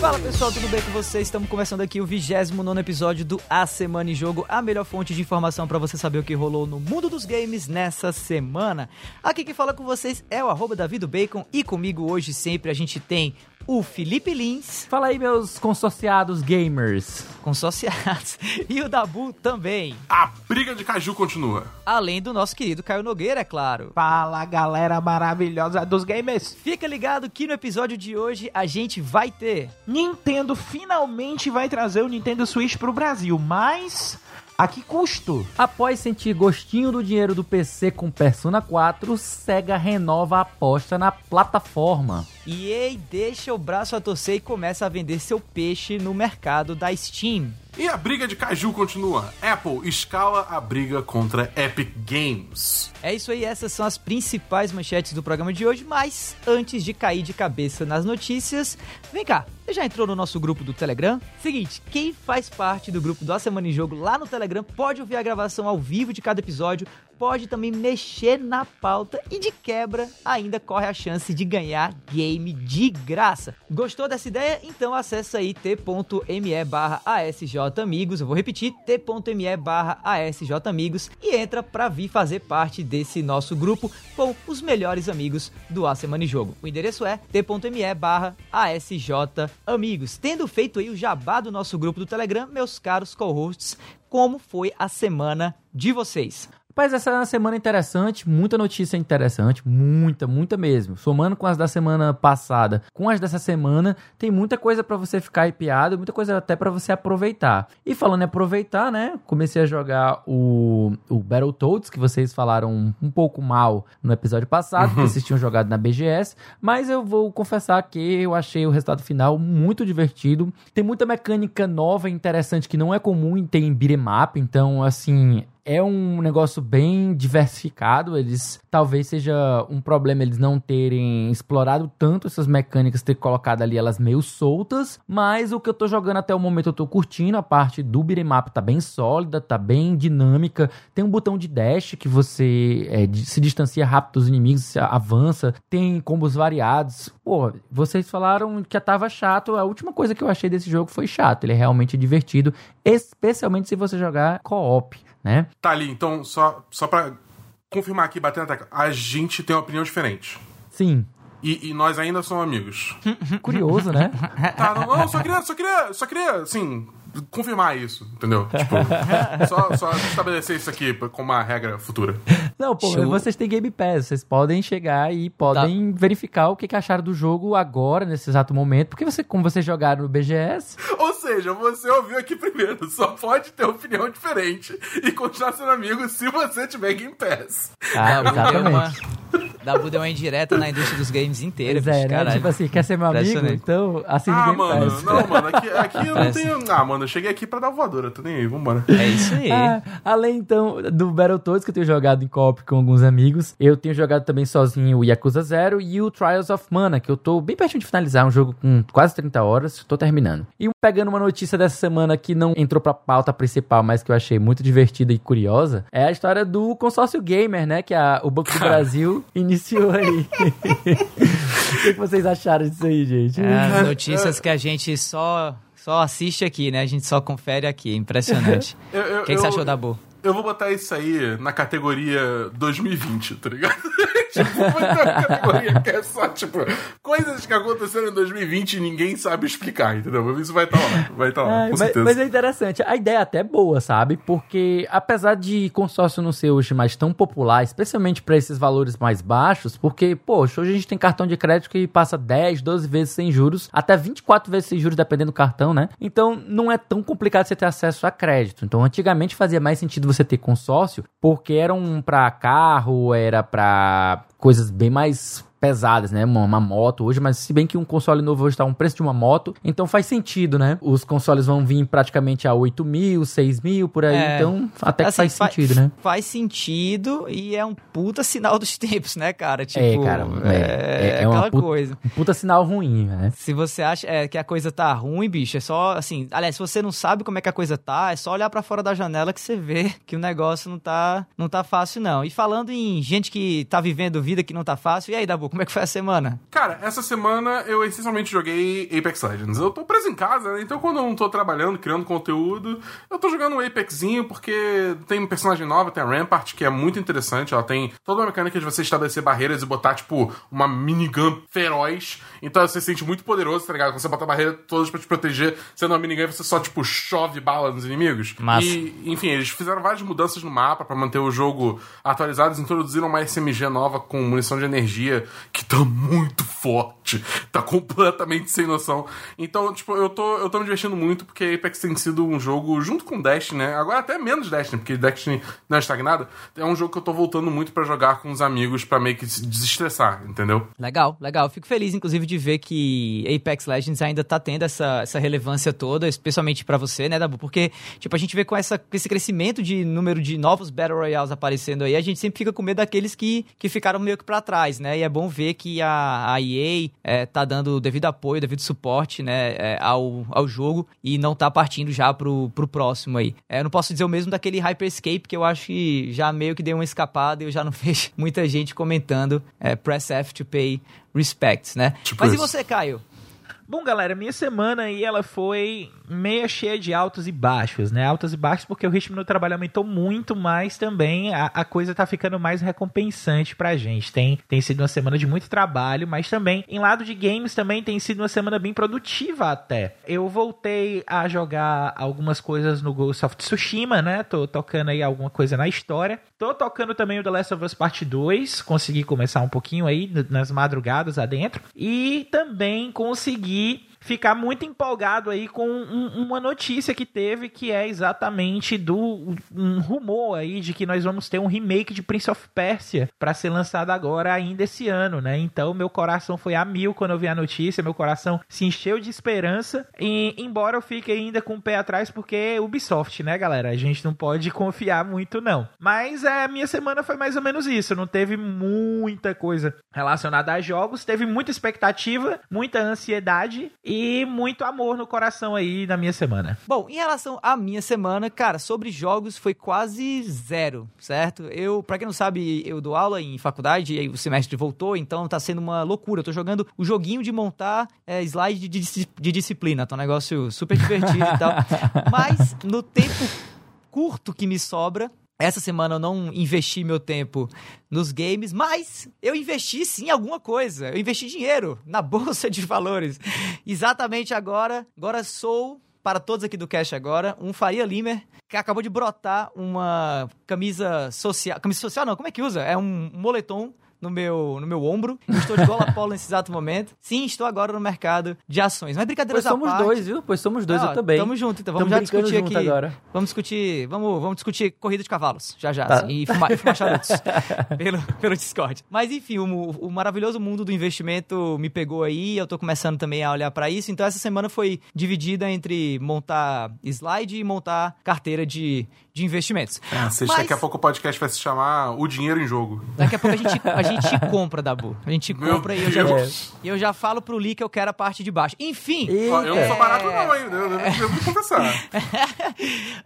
Fala pessoal, tudo bem com vocês? Estamos começando aqui o 29 episódio do A Semana em Jogo, a melhor fonte de informação para você saber o que rolou no mundo dos games nessa semana. Aqui quem fala com vocês é o arroba Bacon e comigo hoje sempre a gente tem o Felipe Lins. Fala aí, meus consorciados gamers. Consorciados. E o Dabu também. A briga de caju continua. Além do nosso querido Caio Nogueira, é claro. Fala, galera maravilhosa dos gamers. Fica ligado que no episódio de hoje a gente vai ter. Nintendo finalmente vai trazer o Nintendo Switch pro Brasil, mas a que custo? Após sentir gostinho do dinheiro do PC com Persona 4, Sega renova a aposta na plataforma. E ei, deixa o braço a torcer e começa a vender seu peixe no mercado da Steam. E a briga de caju continua. Apple escala a briga contra Epic Games. É isso aí, essas são as principais manchetes do programa de hoje, mas antes de cair de cabeça nas notícias, vem cá, você já entrou no nosso grupo do Telegram? Seguinte, quem faz parte do grupo do A Semana em Jogo lá no Telegram pode ouvir a gravação ao vivo de cada episódio, pode também mexer na pauta e de quebra ainda corre a chance de ganhar game de graça. Gostou dessa ideia? Então acessa aí t.me barra asjamigos, eu vou repetir, t.me barra asjamigos e entra pra vir fazer parte desse nosso grupo com os melhores amigos do A Semana em Jogo. O endereço é t.me barra asjamigos. Tendo feito aí o jabá do nosso grupo do Telegram, meus caros co-hosts, como foi a semana de vocês? Rapaz, essa é uma semana interessante, muita notícia interessante, muita, muita mesmo. Somando com as da semana passada, com as dessa semana, tem muita coisa para você ficar hypeado, muita coisa até para você aproveitar. E falando em aproveitar, né, comecei a jogar o, o Battletoads, que vocês falaram um, um pouco mal no episódio passado, que vocês tinham jogado na BGS, mas eu vou confessar que eu achei o resultado final muito divertido. Tem muita mecânica nova e interessante que não é comum em ter em beat'em up, então, assim, é um negócio bem diversificado. Eles talvez seja um problema eles não terem explorado tanto essas mecânicas, ter colocado ali elas meio soltas. Mas o que eu tô jogando até o momento eu tô curtindo. A parte do beat'em up tá bem sólida, tá bem dinâmica. Tem um botão de dash que você é, se distancia rápido dos inimigos, avança. Tem combos variados. Pô, vocês falaram que tava chato. A última coisa que eu achei desse jogo foi chato. Ele é realmente divertido, especialmente se você jogar co-op né? Tá ali, então, só, só pra confirmar aqui, batendo a tecla, a gente tem uma opinião diferente. Sim. E, e nós ainda somos amigos. Curioso, né? Tá, não, não, só queria, só queria, só queria, assim, confirmar isso, entendeu? Tipo, só, só estabelecer isso aqui como uma regra futura. Não, pô, Show. vocês têm Game Pass, vocês podem chegar e podem tá. verificar o que, que acharam do jogo agora, nesse exato momento, porque você, como vocês jogaram no BGS... Ou seja, você ouviu aqui primeiro, só pode ter opinião diferente e continuar sendo amigo se você tiver Game Pass. Ah, exatamente. Dabu deu uma indireta na indústria dos games inteira. Pois é, né? Tipo assim, quer ser meu amigo? Então assine ah, Game mano, Pass. Não, mano, aqui, aqui eu não tenho... Ah, mano, eu cheguei aqui pra dar voadora, tô nem aí, vambora. É isso aí. Ah, além, então, do Battletoads, que eu tenho jogado em co com alguns amigos, eu tenho jogado também sozinho o Yakuza Zero e o Trials of Mana, que eu tô bem pertinho de finalizar, um jogo com quase 30 horas, tô terminando. E pegando uma notícia dessa semana que não entrou pra pauta principal, mas que eu achei muito divertida e curiosa, é a história do consórcio gamer, né, que a, o Banco do Brasil iniciou aí. o que, que, vocês acharam disso aí, gente? É, notícias que a gente só só assiste aqui, né? A gente só confere aqui. Impressionante. O que, que, você achou da boa? Eu vou botar isso aí na categoria 2020, tá ligado? tipo, vou botar uma categoria que é só, tipo, coisas que aconteceram em 2020 e ninguém sabe explicar, entendeu? Isso vai estar tá lá, vai estar tá lá, com mas, certeza. Mas é interessante, a ideia é até boa, sabe? Porque apesar de consórcio não ser hoje mais tão popular, especialmente para esses valores mais baixos, porque, poxa, hoje a gente tem cartão de crédito que passa 10, 12 vezes sem juros, até 24 vezes sem juros, dependendo do cartão, né? Então não é tão complicado você ter acesso a crédito. Então antigamente fazia mais sentido você ter consórcio, porque eram para carro, era para coisas bem mais pesadas, né? Uma, uma, moto hoje, mas se bem que um console novo hoje tá um preço de uma moto, então faz sentido, né? Os consoles vão vir praticamente a 8 mil, 6 mil, por aí, é, então até que assim, faz sentido, né? Faz sentido e é um puta sinal dos tempos, né, cara? Tipo, é, cara, é, é, é uma puta, coisa. Um puta sinal ruim, né? Se você acha é, que a coisa tá ruim, bicho, é só, assim, aliás, se você não sabe como é que a coisa tá, é só olhar para fora da janela que você vê que o negócio não tá, não tá fácil, não. E falando em gente que tá vivendo vida que não tá fácil, e aí, Dabu, como é que foi a semana? Cara, essa semana eu essencialmente joguei Apex Legends. Eu tô preso em casa, né? Então quando eu não tô trabalhando, criando conteúdo, eu tô jogando um Apexinho porque tem um personagem nova, tem a Rampart, que é muito interessante. Ela tem toda uma mecânica de você estabelecer barreiras e botar, tipo, uma minigun feroz. Então você se sente muito poderoso, tá ligado? Quando você bota a barreira todas pra te proteger, sendo uma minigun, você só, tipo, chove bala nos inimigos. Massa. E, enfim, eles fizeram várias mudanças no mapa para manter o jogo atualizado. Eles introduziram uma SMG nova com munição de energia que tá muito forte. Tá completamente sem noção. Então, tipo, eu tô, eu tô me divertindo muito porque Apex tem sido um jogo, junto com Destiny, né? Agora até menos Destiny, porque Destiny não é estagnado. É um jogo que eu tô voltando muito para jogar com os amigos para meio que desestressar, entendeu? Legal, legal. Fico feliz, inclusive, de ver que Apex Legends ainda tá tendo essa, essa relevância toda, especialmente para você, né, Dabu? Porque, tipo, a gente vê com, essa, esse crescimento de número de novos Battle Royales aparecendo aí, a gente sempre fica com medo daqueles que, que ficaram meio que pra trás, né? E é bom ver que a, a EA é, tá dando devido apoio, devido suporte, né, é, ao, ao jogo e não tá partindo já pro, pro próximo aí. É, eu não posso dizer o mesmo daquele Hyperscape, que eu acho que já meio que deu uma escapada e eu já não vejo muita gente comentando é, Press F to pay respects, né? Tipo Mas e você, Caio? Bom, galera, minha semana aí ela foi meia cheia de altos e baixos, né? Altos e baixos porque o ritmo do trabalho aumentou muito, mas também a, a coisa tá ficando mais recompensante pra gente. Tem, tem sido uma semana de muito trabalho, mas também em lado de games também tem sido uma semana bem produtiva até. Eu voltei a jogar algumas coisas no Ghost of Tsushima, né? Tô tocando aí alguma coisa na história. Tô tocando também o The Last of Us Part 2, consegui começar um pouquinho aí nas madrugadas adentro. E também consegui ficar muito empolgado aí com um, uma notícia que teve que é exatamente do um rumor aí de que nós vamos ter um remake de Prince of Persia para ser lançado agora ainda esse ano, né? Então meu coração foi a mil quando eu vi a notícia, meu coração se encheu de esperança e embora eu fique ainda com o pé atrás porque Ubisoft, né, galera? A gente não pode confiar muito não. Mas é, a minha semana foi mais ou menos isso, não teve muita coisa relacionada a jogos, teve muita expectativa, muita ansiedade e muito amor no coração aí na minha semana. Bom, em relação à minha semana, cara, sobre jogos foi quase zero, certo? Eu, pra quem não sabe, eu dou aula em faculdade e aí o semestre voltou, então tá sendo uma loucura. Eu tô jogando o joguinho de montar é, slide de, de, de disciplina, tá um negócio super divertido e tal. Mas no tempo curto que me sobra, essa semana eu não investi meu tempo nos games, mas eu investi sim em alguma coisa. Eu investi dinheiro na bolsa de valores. Exatamente agora, agora sou para todos aqui do Cash agora, um Faria Limer que acabou de brotar uma camisa social, camisa social não, como é que usa? É um moletom no meu, no meu ombro. Eu estou de gola polo nesse exato momento. Sim, estou agora no mercado de ações. Mas brincadeiras pois somos parte, dois, viu? Pois somos dois, eu também. Tamo junto, então. Vamos Tamo já discutir aqui. Agora. Vamos discutir, vamos, vamos discutir corrida de cavalos, já já. Tá. Assim, e fumar, fumar charutos pelo, pelo Discord. Mas enfim, o, o, maravilhoso mundo do investimento me pegou aí. Eu tô começando também a olhar para isso. Então essa semana foi dividida entre montar slide e montar carteira de, de investimentos. É, Mas, daqui a pouco o podcast vai se chamar O Dinheiro em Jogo. Daqui a pouco a gente, a gente compra, Dabu. A gente compra e eu já, eu já falo pro Lee que eu quero a parte de baixo. Enfim. Eu não sou barato não, hein? Eu, eu, eu vou confessar.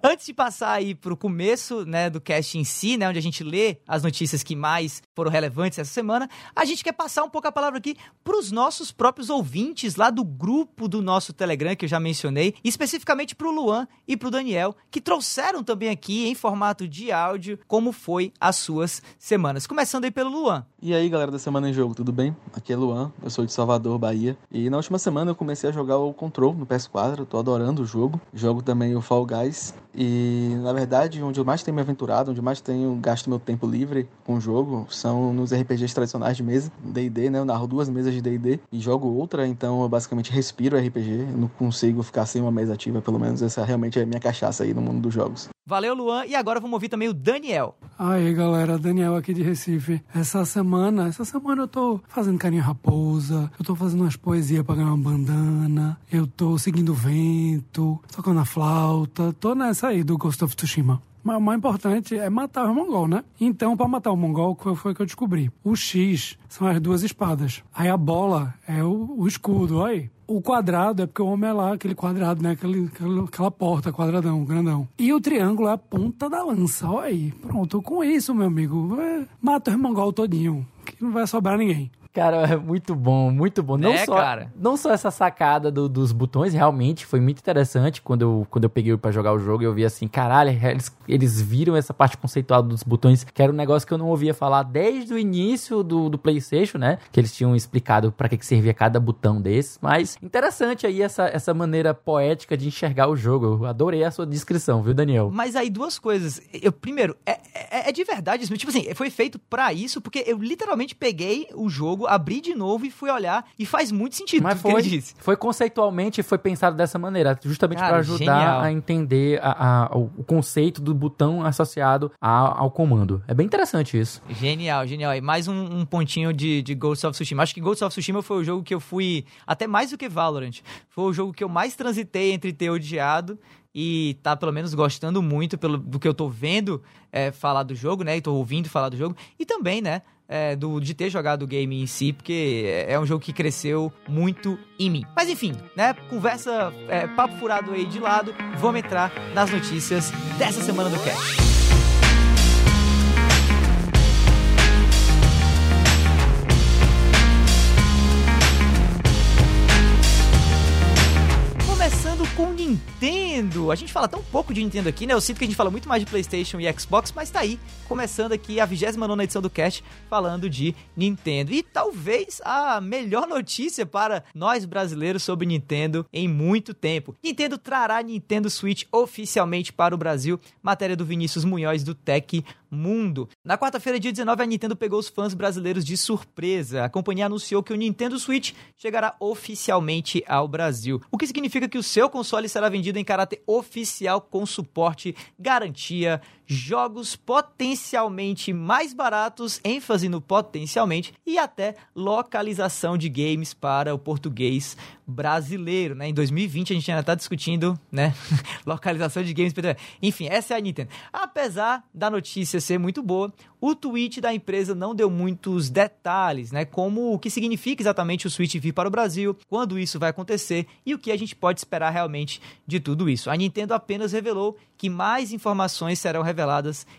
Antes de passar aí pro começo, né, do cast em si, né, onde a gente lê as notícias que mais foram relevantes essa semana, a gente quer passar um pouco a palavra aqui pros nossos próprios ouvintes lá do grupo do nosso Telegram, que eu já mencionei, especificamente pro Luan e pro Daniel, que trouxeram também aqui aqui em formato de áudio como foi as suas semanas. Começando aí pelo Luan. E aí, galera da Semana em Jogo, tudo bem? Aqui é Luan, eu sou de Salvador, Bahia. E na última semana eu comecei a jogar o Control no PS4, tô adorando o jogo. Jogo também o Fall Guys. E na verdade, onde eu mais tenho me aventurado, onde mais tenho gasto meu tempo livre com o jogo, são nos RPGs tradicionais de mesa, D&D, né? Eu narro duas mesas de D&D e jogo outra, então eu basicamente respiro RPG, não consigo ficar sem uma mesa ativa, pelo menos essa realmente é a minha cachaça aí no mundo dos jogos. Valeu, Luan. E agora vamos ouvir também o Daniel. Aí, galera, Daniel aqui de Recife. Essa semana, essa semana eu tô fazendo carinha raposa, eu tô fazendo umas poesias pra ganhar uma bandana, eu tô seguindo o vento, tocando a flauta, tô nessa aí do Ghost of Tsushima. Mas o mais importante é matar o mongol, né? Então, para matar o mongol, qual foi que eu descobri? O X são as duas espadas. Aí a bola é o, o escudo, aí. O quadrado é porque o homem é lá, aquele quadrado, né? Aquele, aquela porta, quadradão, grandão. E o triângulo é a ponta da lança. Olha aí. Pronto, com isso, meu amigo, é, mata o mongol todinho. Que não vai sobrar ninguém. Cara, é muito bom, muito bom. Não, É, só, cara? não só essa sacada do- dos botões, realmente foi muito interessante. Quando eu, quando eu peguei pra jogar o jogo, eu vi assim, caralho, eles, eles viram essa parte conceitual dos botões, que era um negócio que eu não ouvia falar desde o início do, do PlayStation, né? Que eles tinham explicado pra que, que servia cada botão desses. Mas interessante aí essa, essa maneira poética de enxergar o jogo. Eu adorei a sua descrição, viu, Daniel? Mas aí duas coisas. Eu primeiro, é, é, é de verdade isso, tipo assim, foi feito pra isso porque eu literalmente peguei o jogo, abri de novo e fui olhar e faz muito sentido Mas foi, ele disse. foi conceitualmente foi pensado dessa maneira, justamente para ajudar genial. a entender a- a- o o conceito do botão associado a- ao comando. É bem interessante isso. Genial, genial. E mais um, um pontinho de, de Ghost of Tsushima. Acho que Ghost of Tsushima foi o jogo que eu fui, até mais do que Valorant, foi o jogo que eu mais transitei entre ter odiado e tá pelo menos gostando muito pelo, do que eu tô vendo é, falar do jogo, né? E tô ouvindo falar do jogo. E também, né? É, do, de ter jogado o game em si, porque é um jogo que cresceu muito em mim. Mas enfim, né? Conversa, é, papo furado aí de lado, vamos entrar nas notícias dessa semana do cast. Com Nintendo. A gente fala tão pouco de Nintendo aqui, né? Eu sinto que a gente fala muito mais de PlayStation e Xbox, mas tá aí, começando aqui a 29 edição do Cast, falando de Nintendo. E talvez a melhor notícia para nós brasileiros sobre Nintendo em muito tempo. Nintendo trará Nintendo Switch oficialmente para o Brasil. Matéria do Vinícius Munhoz do Tech Mundo. Na quarta-feira, dia 19, a Nintendo pegou os fãs brasileiros de surpresa. A companhia anunciou que o Nintendo Switch chegará oficialmente ao Brasil. O que significa que o seu console será vendido em caráter oficial com suporte, garantia, jogos potencialmente mais baratos, ênfase no potencialmente, e até localização de games para o português brasileiro, né? Em 2020 a gente ainda tá discutindo, né? localização de games. Enfim, essa é a Nintendo. Apesar da notícia ser muito boa, o tweet da empresa não deu muitos detalhes, né? Como o que significa exatamente o Switch vir para o Brasil, quando isso vai acontecer e o que a gente pode esperar realmente de tudo isso. A Nintendo apenas revelou que mais informações serão reveladas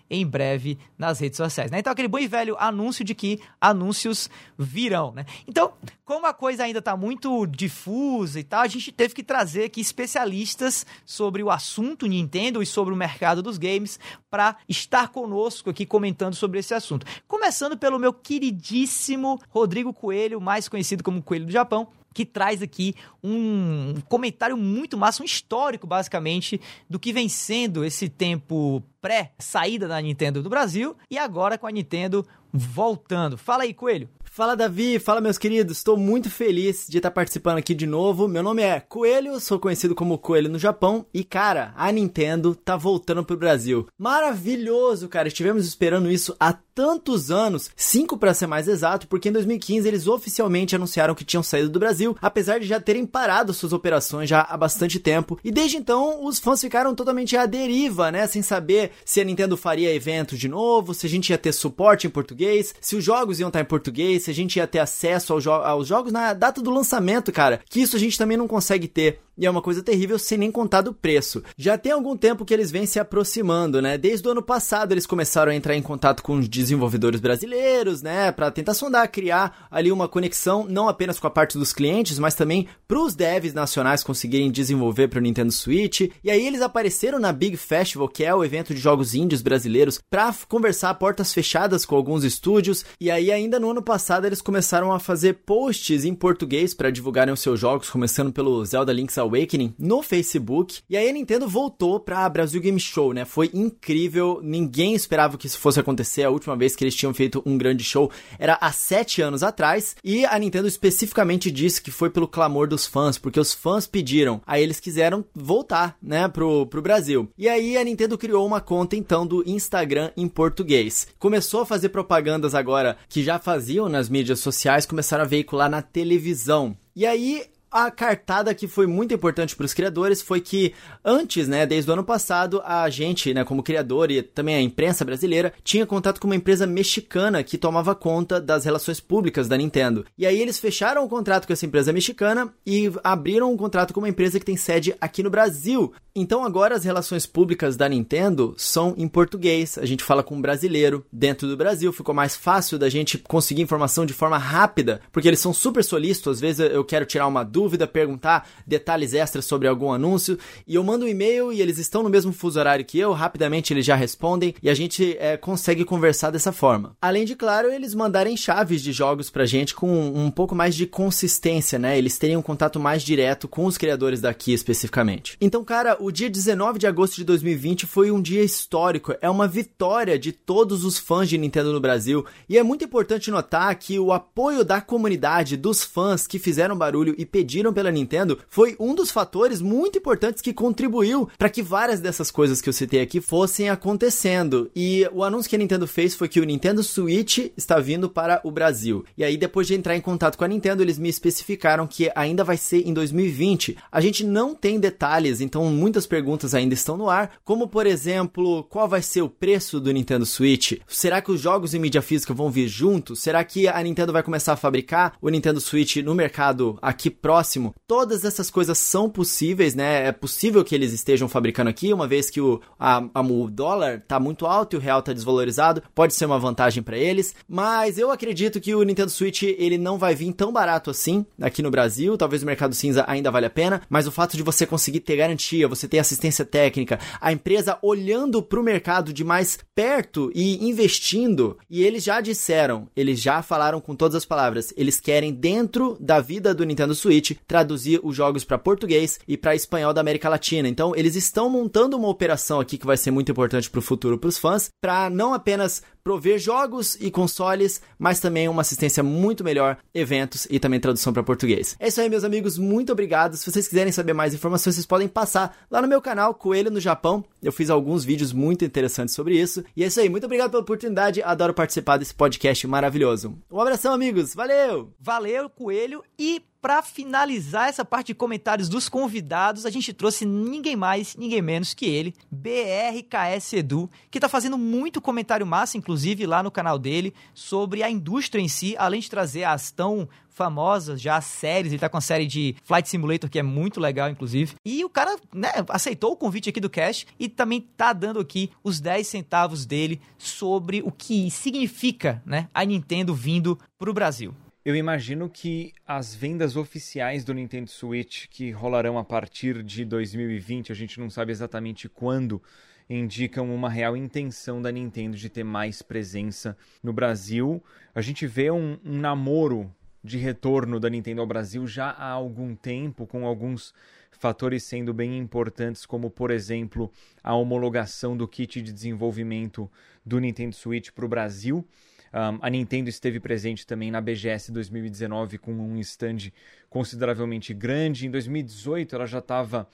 em breve nas redes sociais, né? Então aquele bom e velho anúncio de que anúncios virão, né? Então, como a coisa ainda está muito difusa e tal, a gente teve que trazer aqui especialistas sobre o assunto Nintendo e sobre o mercado dos games para estar conosco aqui comentando sobre esse assunto. Começando pelo meu queridíssimo Rodrigo Coelho, mais conhecido como Coelho do Japão, que traz aqui um comentário muito massa, um histórico, basicamente, do que vem sendo esse tempo pré-saída da Nintendo do Brasil e agora com a Nintendo voltando. Fala aí, Coelho. Fala Davi, fala meus queridos, estou muito feliz de estar participando aqui de novo. Meu nome é Coelho, sou conhecido como Coelho no Japão. E cara, a Nintendo tá voltando pro Brasil. Maravilhoso, cara, estivemos esperando isso há tantos anos, cinco para ser mais exato, porque em 2015 eles oficialmente anunciaram que tinham saído do Brasil, apesar de já terem parado suas operações já há bastante tempo. E desde então os fãs ficaram totalmente à deriva, né, sem saber se a Nintendo faria evento de novo, se a gente ia ter suporte em português, se os jogos iam estar em português, se a gente ia ter acesso ao jo aos jogos na data do lançamento, cara. Que isso a gente também não consegue ter. E é uma coisa terrível sem nem contar do preço. Já tem algum tempo que eles vêm se aproximando, né? Desde o ano passado eles começaram a entrar em contato com os desenvolvedores brasileiros, né? Pra tentar sondar, criar ali uma conexão, não apenas com a parte dos clientes, mas também pros devs nacionais conseguirem desenvolver pro Nintendo Switch. E aí eles apareceram na Big Festival, que é o evento de jogos índios brasileiros, pra conversar a portas fechadas com alguns estúdios. E aí ainda no ano passado eles começaram a fazer posts em português para divulgarem os seus jogos, começando pelo Zelda Link's Awakening no Facebook. E aí a Nintendo voltou pra Brasil Game Show, né? Foi incrível, ninguém esperava que isso fosse acontecer. A última vez que eles tinham feito um grande show era há sete anos atrás. E a Nintendo especificamente disse que foi pelo clamor dos fãs, porque os fãs pediram. Aí eles quiseram voltar, né, pro, pro Brasil. E aí a Nintendo criou uma conta então do Instagram em português. Começou a fazer propagandas agora que já faziam nas mídias sociais, começaram a veicular na televisão. E aí a cartada que foi muito importante para os criadores foi que antes, né, desde o ano passado, a gente, né, como criador e também a imprensa brasileira, tinha contato com uma empresa mexicana que tomava conta das relações públicas da Nintendo. E aí eles fecharam o contrato com essa empresa mexicana e abriram um contrato com uma empresa que tem sede aqui no Brasil. Então agora as relações públicas da Nintendo são em português. A gente fala com um brasileiro dentro do Brasil, ficou mais fácil da gente conseguir informação de forma rápida, porque eles são super solícitos, às vezes eu quero tirar uma dúvida dúvida, perguntar detalhes extras sobre algum anúncio. E eu mando um e-mail e eles estão no mesmo fuso horário que eu, rapidamente eles já respondem e a gente é, consegue conversar dessa forma. Além de, claro, eles mandarem chaves de jogos pra gente com um pouco mais de consistência, né? Eles teriam um contato mais direto com os criadores daqui especificamente. Então, cara, o dia 19 de agosto de 2020 foi um dia histórico, é uma vitória de todos os fãs de Nintendo no Brasil e é muito importante notar que o apoio da comunidade, dos fãs que fizeram barulho e pediram pediram pela Nintendo foi um dos fatores muito importantes que contribuiu para que várias dessas coisas que eu citei aqui fossem acontecendo. E o anúncio que a Nintendo fez foi que o Nintendo Switch está vindo para o Brasil. E aí, depois de entrar em contato com a Nintendo, eles me especificaram que ainda vai ser em 2020. A gente não tem detalhes, então muitas perguntas ainda estão no ar, como por exemplo, qual vai ser o preço do Nintendo Switch? Será que os jogos em mídia física vão vir juntos? Será que a Nintendo vai começar a fabricar o Nintendo Switch no mercado aqui próximo? Próximo. Todas essas coisas são possíveis, né? É possível que eles estejam fabricando aqui, uma vez que o, a, a, o dólar tá muito alto e o real tá desvalorizado, pode ser uma vantagem para eles. Mas eu acredito que o Nintendo Switch ele não vai vir tão barato assim aqui no Brasil. Talvez o mercado cinza ainda valha a pena, mas o fato de você conseguir ter garantia, você ter assistência técnica, a empresa olhando para o mercado de mais perto e investindo, e eles já disseram, eles já falaram com todas as palavras, eles querem dentro da vida do Nintendo Switch traduzir os jogos para português e para espanhol da América Latina. Então, eles estão montando uma operação aqui que vai ser muito importante para o futuro para os fãs, para não apenas prover jogos e consoles, mas também uma assistência muito melhor, eventos e também tradução para português. É isso aí, meus amigos, muito obrigado. Se vocês quiserem saber mais informações, vocês podem passar lá no meu canal Coelho no Japão. Eu fiz alguns vídeos muito interessantes sobre isso. E é isso aí, muito obrigado pela oportunidade. Adoro participar desse podcast maravilhoso. Um abração, amigos. Valeu! Valeu, Coelho e para finalizar essa parte de comentários dos convidados, a gente trouxe ninguém mais, ninguém menos que ele, BRKS Edu, que está fazendo muito comentário massa, inclusive lá no canal dele, sobre a indústria em si, além de trazer as tão famosas já séries, ele tá com a série de Flight Simulator que é muito legal inclusive. E o cara, né, aceitou o convite aqui do Cash e também tá dando aqui os 10 centavos dele sobre o que significa, né, a Nintendo vindo pro Brasil. Eu imagino que as vendas oficiais do Nintendo Switch, que rolarão a partir de 2020, a gente não sabe exatamente quando, indicam uma real intenção da Nintendo de ter mais presença no Brasil. A gente vê um, um namoro de retorno da Nintendo ao Brasil já há algum tempo, com alguns fatores sendo bem importantes, como por exemplo a homologação do kit de desenvolvimento do Nintendo Switch para o Brasil. Um, a Nintendo esteve presente também na BGS 2019 com um stand consideravelmente grande. Em 2018 ela já estava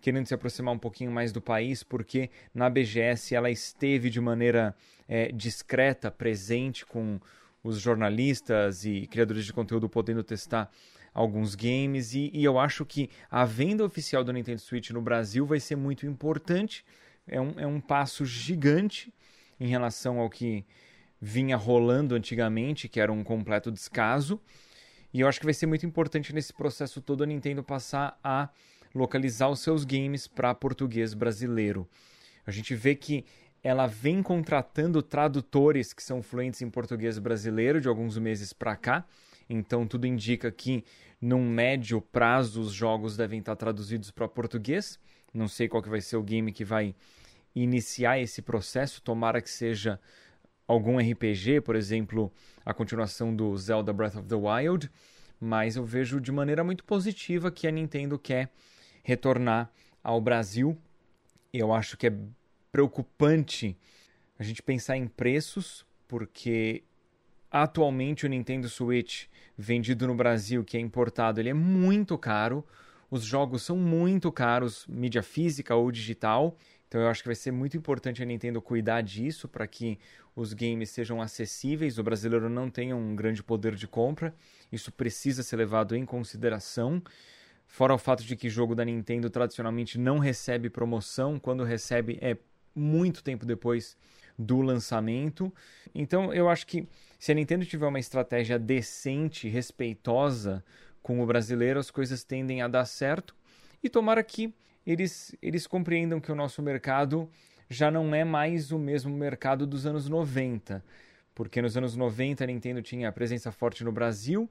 querendo se aproximar um pouquinho mais do país, porque na BGS ela esteve de maneira é, discreta, presente com os jornalistas e criadores de conteúdo podendo testar alguns games. E, e eu acho que a venda oficial do Nintendo Switch no Brasil vai ser muito importante. É um, é um passo gigante em relação ao que vinha rolando antigamente, que era um completo descaso. E eu acho que vai ser muito importante nesse processo todo a Nintendo passar a localizar os seus games para português brasileiro. A gente vê que ela vem contratando tradutores que são fluentes em português brasileiro de alguns meses para cá. Então tudo indica que num médio prazo os jogos devem estar traduzidos para português. Não sei qual que vai ser o game que vai iniciar esse processo. Tomara que seja algum RPG, por exemplo, a continuação do Zelda Breath of the Wild, mas eu vejo de maneira muito positiva que a Nintendo quer retornar ao Brasil. Eu acho que é preocupante a gente pensar em preços, porque atualmente o Nintendo Switch vendido no Brasil, que é importado, ele é muito caro. Os jogos são muito caros, mídia física ou digital. Então eu acho que vai ser muito importante a Nintendo cuidar disso para que os games sejam acessíveis, o brasileiro não tenha um grande poder de compra. Isso precisa ser levado em consideração. Fora o fato de que jogo da Nintendo tradicionalmente não recebe promoção, quando recebe é muito tempo depois do lançamento. Então eu acho que se a Nintendo tiver uma estratégia decente, respeitosa com o brasileiro, as coisas tendem a dar certo. E tomara que eles, eles compreendam que o nosso mercado já não é mais o mesmo mercado dos anos 90. Porque nos anos 90 a Nintendo tinha presença forte no Brasil,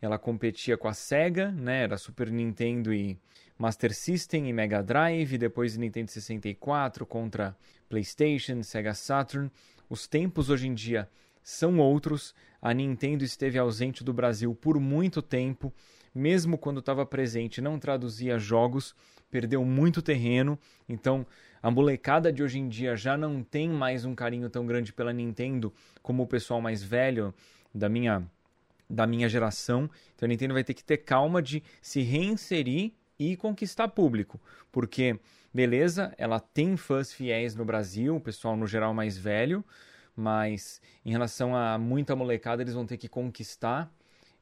ela competia com a Sega, né? Era Super Nintendo e Master System e Mega Drive, depois Nintendo 64 contra PlayStation, Sega Saturn. Os tempos hoje em dia são outros. A Nintendo esteve ausente do Brasil por muito tempo, mesmo quando estava presente, não traduzia jogos, perdeu muito terreno. Então, a molecada de hoje em dia já não tem mais um carinho tão grande pela Nintendo como o pessoal mais velho da minha da minha geração. Então a Nintendo vai ter que ter calma de se reinserir e conquistar público, porque beleza, ela tem fãs fiéis no Brasil, o pessoal no geral mais velho, mas em relação a muita molecada, eles vão ter que conquistar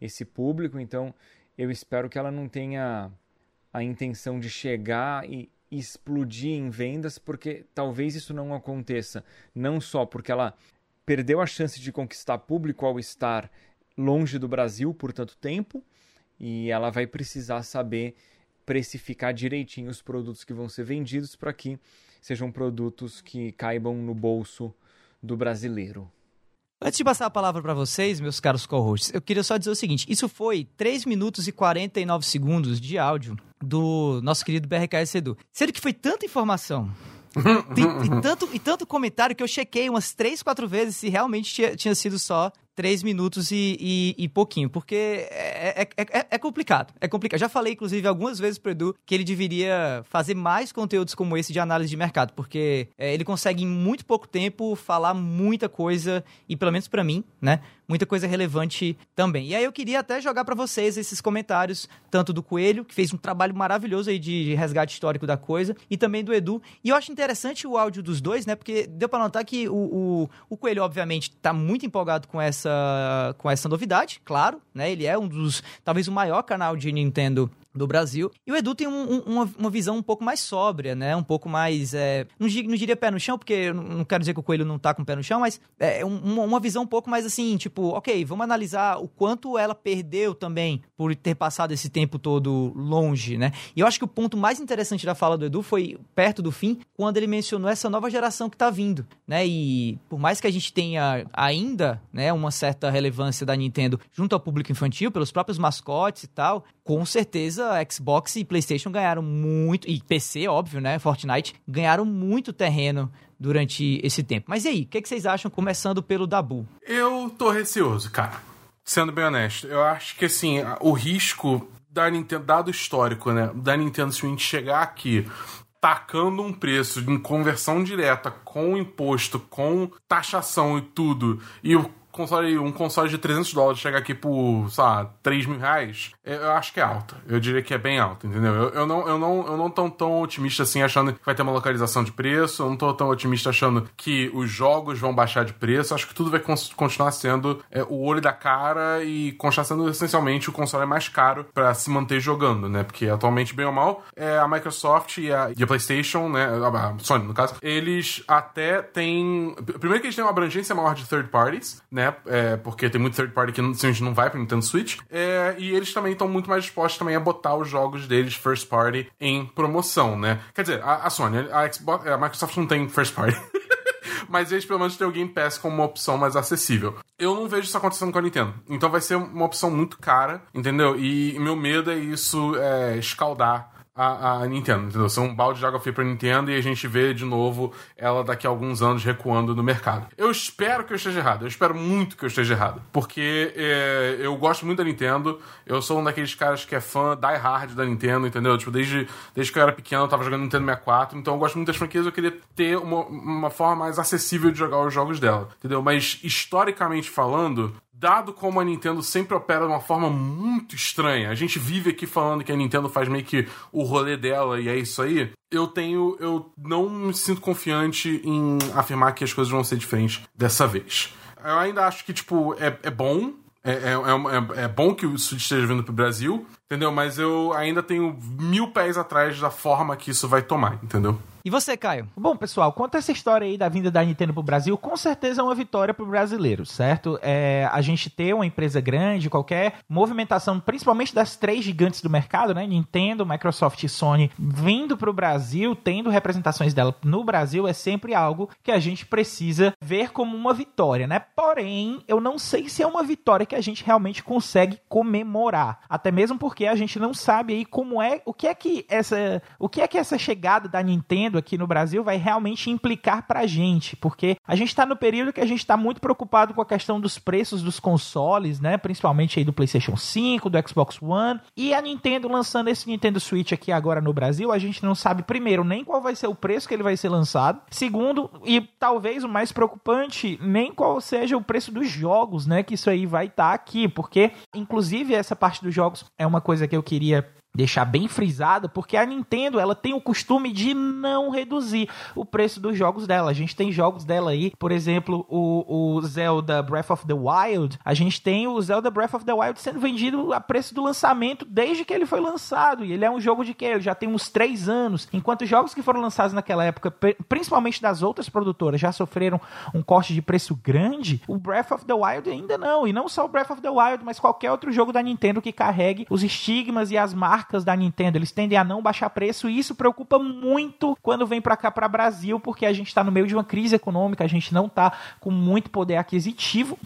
esse público, então eu espero que ela não tenha a intenção de chegar e explodir em vendas, porque talvez isso não aconteça, não só porque ela perdeu a chance de conquistar público ao estar longe do Brasil por tanto tempo, e ela vai precisar saber precificar direitinho os produtos que vão ser vendidos para que sejam produtos que caibam no bolso do brasileiro. Antes de passar a palavra para vocês, meus caros co-hosts, eu queria só dizer o seguinte: isso foi 3 minutos e 49 segundos de áudio do nosso querido BRKS Edu. Sendo que foi tanta informação, e, tanto, e tanto comentário que eu chequei umas 3, 4 vezes se realmente tinha, tinha sido só três minutos e, e, e, pouquinho, porque é, é, é, é, complicado. É complicado. Já falei, inclusive, algumas vezes pro Edu que ele deveria fazer mais conteúdos como esse de análise de mercado, porque é, ele consegue em muito pouco tempo falar muita coisa, e pelo menos para mim, né? Muita coisa relevante também. E aí eu queria até jogar para vocês esses comentários, tanto do Coelho, que fez um trabalho maravilhoso aí de resgate histórico da coisa, e também do Edu. E eu acho interessante o áudio dos dois, né? Porque deu para notar que o, o, o Coelho, obviamente, tá muito empolgado com essa com essa novidade, claro, né? Ele é um dos, talvez o maior canal de Nintendo do Brasil. E o Edu tem um, um, uma, visão um pouco mais sóbria, né? Um pouco mais. É, não, não, diria pé no chão, porque eu não quero dizer que o Coelho não tá com o pé no chão, mas é um, uma visão um pouco mais assim, tipo, ok, vamos analisar o quanto ela perdeu também por ter passado esse tempo todo longe, né? E eu acho que o ponto mais interessante da fala do Edu foi perto do fim, quando ele mencionou essa nova geração que tá vindo, né? E por mais que a gente tenha ainda, né, uma certa relevância da Nintendo junto ao público infantil, pelos próprios mascotes e tal, com certeza Xbox e PlayStation ganharam muito, e PC, óbvio, né? Fortnite, ganharam muito terreno durante esse tempo. Mas e aí, o que, que vocês acham, começando pelo Dabu? Eu tô receoso, cara. Sendo bem honesto, eu acho que assim, o risco da Nintendo, dado histórico, né? Da Nintendo Switch chegar aqui tacando um preço em conversão direta com imposto, com taxação e tudo, e o console, um console de 300 dólares chegar aqui por, sei lá, 3 mil reais, eu acho que é alta. Eu diria que é bem alta, entendeu? Eu, eu, não, eu, não, eu não tô tão otimista assim achando que vai ter uma localização de preço, eu não tô tão otimista achando que os jogos vão baixar de preço. Acho que tudo vai continuar sendo é, o olho da cara e continuar sendo essencialmente o console mais caro para se manter jogando, né? Porque atualmente, bem ou mal, é, a Microsoft e a, e a PlayStation, né? A Sony, no caso, eles até têm. Primeiro que eles têm uma abrangência maior de third parties, né? Né? É, porque tem muito third party que simplesmente não vai pra Nintendo Switch. É, e eles também estão muito mais dispostos também a botar os jogos deles first party em promoção, né? Quer dizer, a, a Sony, a Xbox, a Microsoft não tem first party. mas eles pelo menos têm o Game Pass como uma opção mais acessível. Eu não vejo isso acontecendo com a Nintendo. Então vai ser uma opção muito cara, entendeu? E meu medo é isso é, escaldar a, a Nintendo, entendeu? São um balde de água fria pra Nintendo e a gente vê de novo ela daqui a alguns anos recuando no mercado. Eu espero que eu esteja errado, eu espero muito que eu esteja errado, porque é, eu gosto muito da Nintendo, eu sou um daqueles caras que é fã die hard da Nintendo, entendeu? Tipo, desde, desde que eu era pequeno eu tava jogando Nintendo 64, então eu gosto muito das franquias, eu queria ter uma, uma forma mais acessível de jogar os jogos dela, entendeu? Mas historicamente falando, dado como a Nintendo sempre opera de uma forma muito estranha, a gente vive aqui falando que a Nintendo faz meio que o rolê dela e é isso aí. Eu tenho. Eu não me sinto confiante em afirmar que as coisas vão ser diferentes dessa vez. Eu ainda acho que, tipo, é, é bom. É, é, é, é bom que o Switch esteja vindo pro Brasil, entendeu? Mas eu ainda tenho mil pés atrás da forma que isso vai tomar, entendeu? E você, Caio? Bom, pessoal, quanto a essa história aí da vinda da Nintendo pro Brasil, com certeza é uma vitória pro brasileiro, certo? É, a gente ter uma empresa grande, qualquer movimentação, principalmente das três gigantes do mercado, né? Nintendo, Microsoft e Sony, vindo pro Brasil, tendo representações dela no Brasil, é sempre algo que a gente precisa ver como uma vitória, né? Porém, eu não sei se é uma vitória que a gente realmente consegue comemorar. Até mesmo porque a gente não sabe aí como é, o que é que essa, o que é que essa chegada da Nintendo aqui no Brasil vai realmente implicar para a gente, porque a gente está no período que a gente está muito preocupado com a questão dos preços dos consoles, né? Principalmente aí do PlayStation 5, do Xbox One e a Nintendo lançando esse Nintendo Switch aqui agora no Brasil, a gente não sabe primeiro nem qual vai ser o preço que ele vai ser lançado, segundo e talvez o mais preocupante, nem qual seja o preço dos jogos, né? Que isso aí vai estar tá aqui, porque inclusive essa parte dos jogos é uma coisa que eu queria deixar bem frisado, porque a Nintendo ela tem o costume de não reduzir o preço dos jogos dela. A gente tem jogos dela aí, por exemplo, o, o Zelda Breath of the Wild. A gente tem o Zelda Breath of the Wild sendo vendido a preço do lançamento desde que ele foi lançado. E ele é um jogo de que ele já tem uns três anos. Enquanto jogos que foram lançados naquela época, principalmente das outras produtoras, já sofreram um corte de preço grande, o Breath of the Wild ainda não. E não só o Breath of the Wild, mas qualquer outro jogo da Nintendo que carregue os estigmas e as marcas marcas da Nintendo, eles tendem a não baixar preço e isso preocupa muito quando vem para cá para Brasil, porque a gente está no meio de uma crise econômica, a gente não está com muito poder aquisitivo.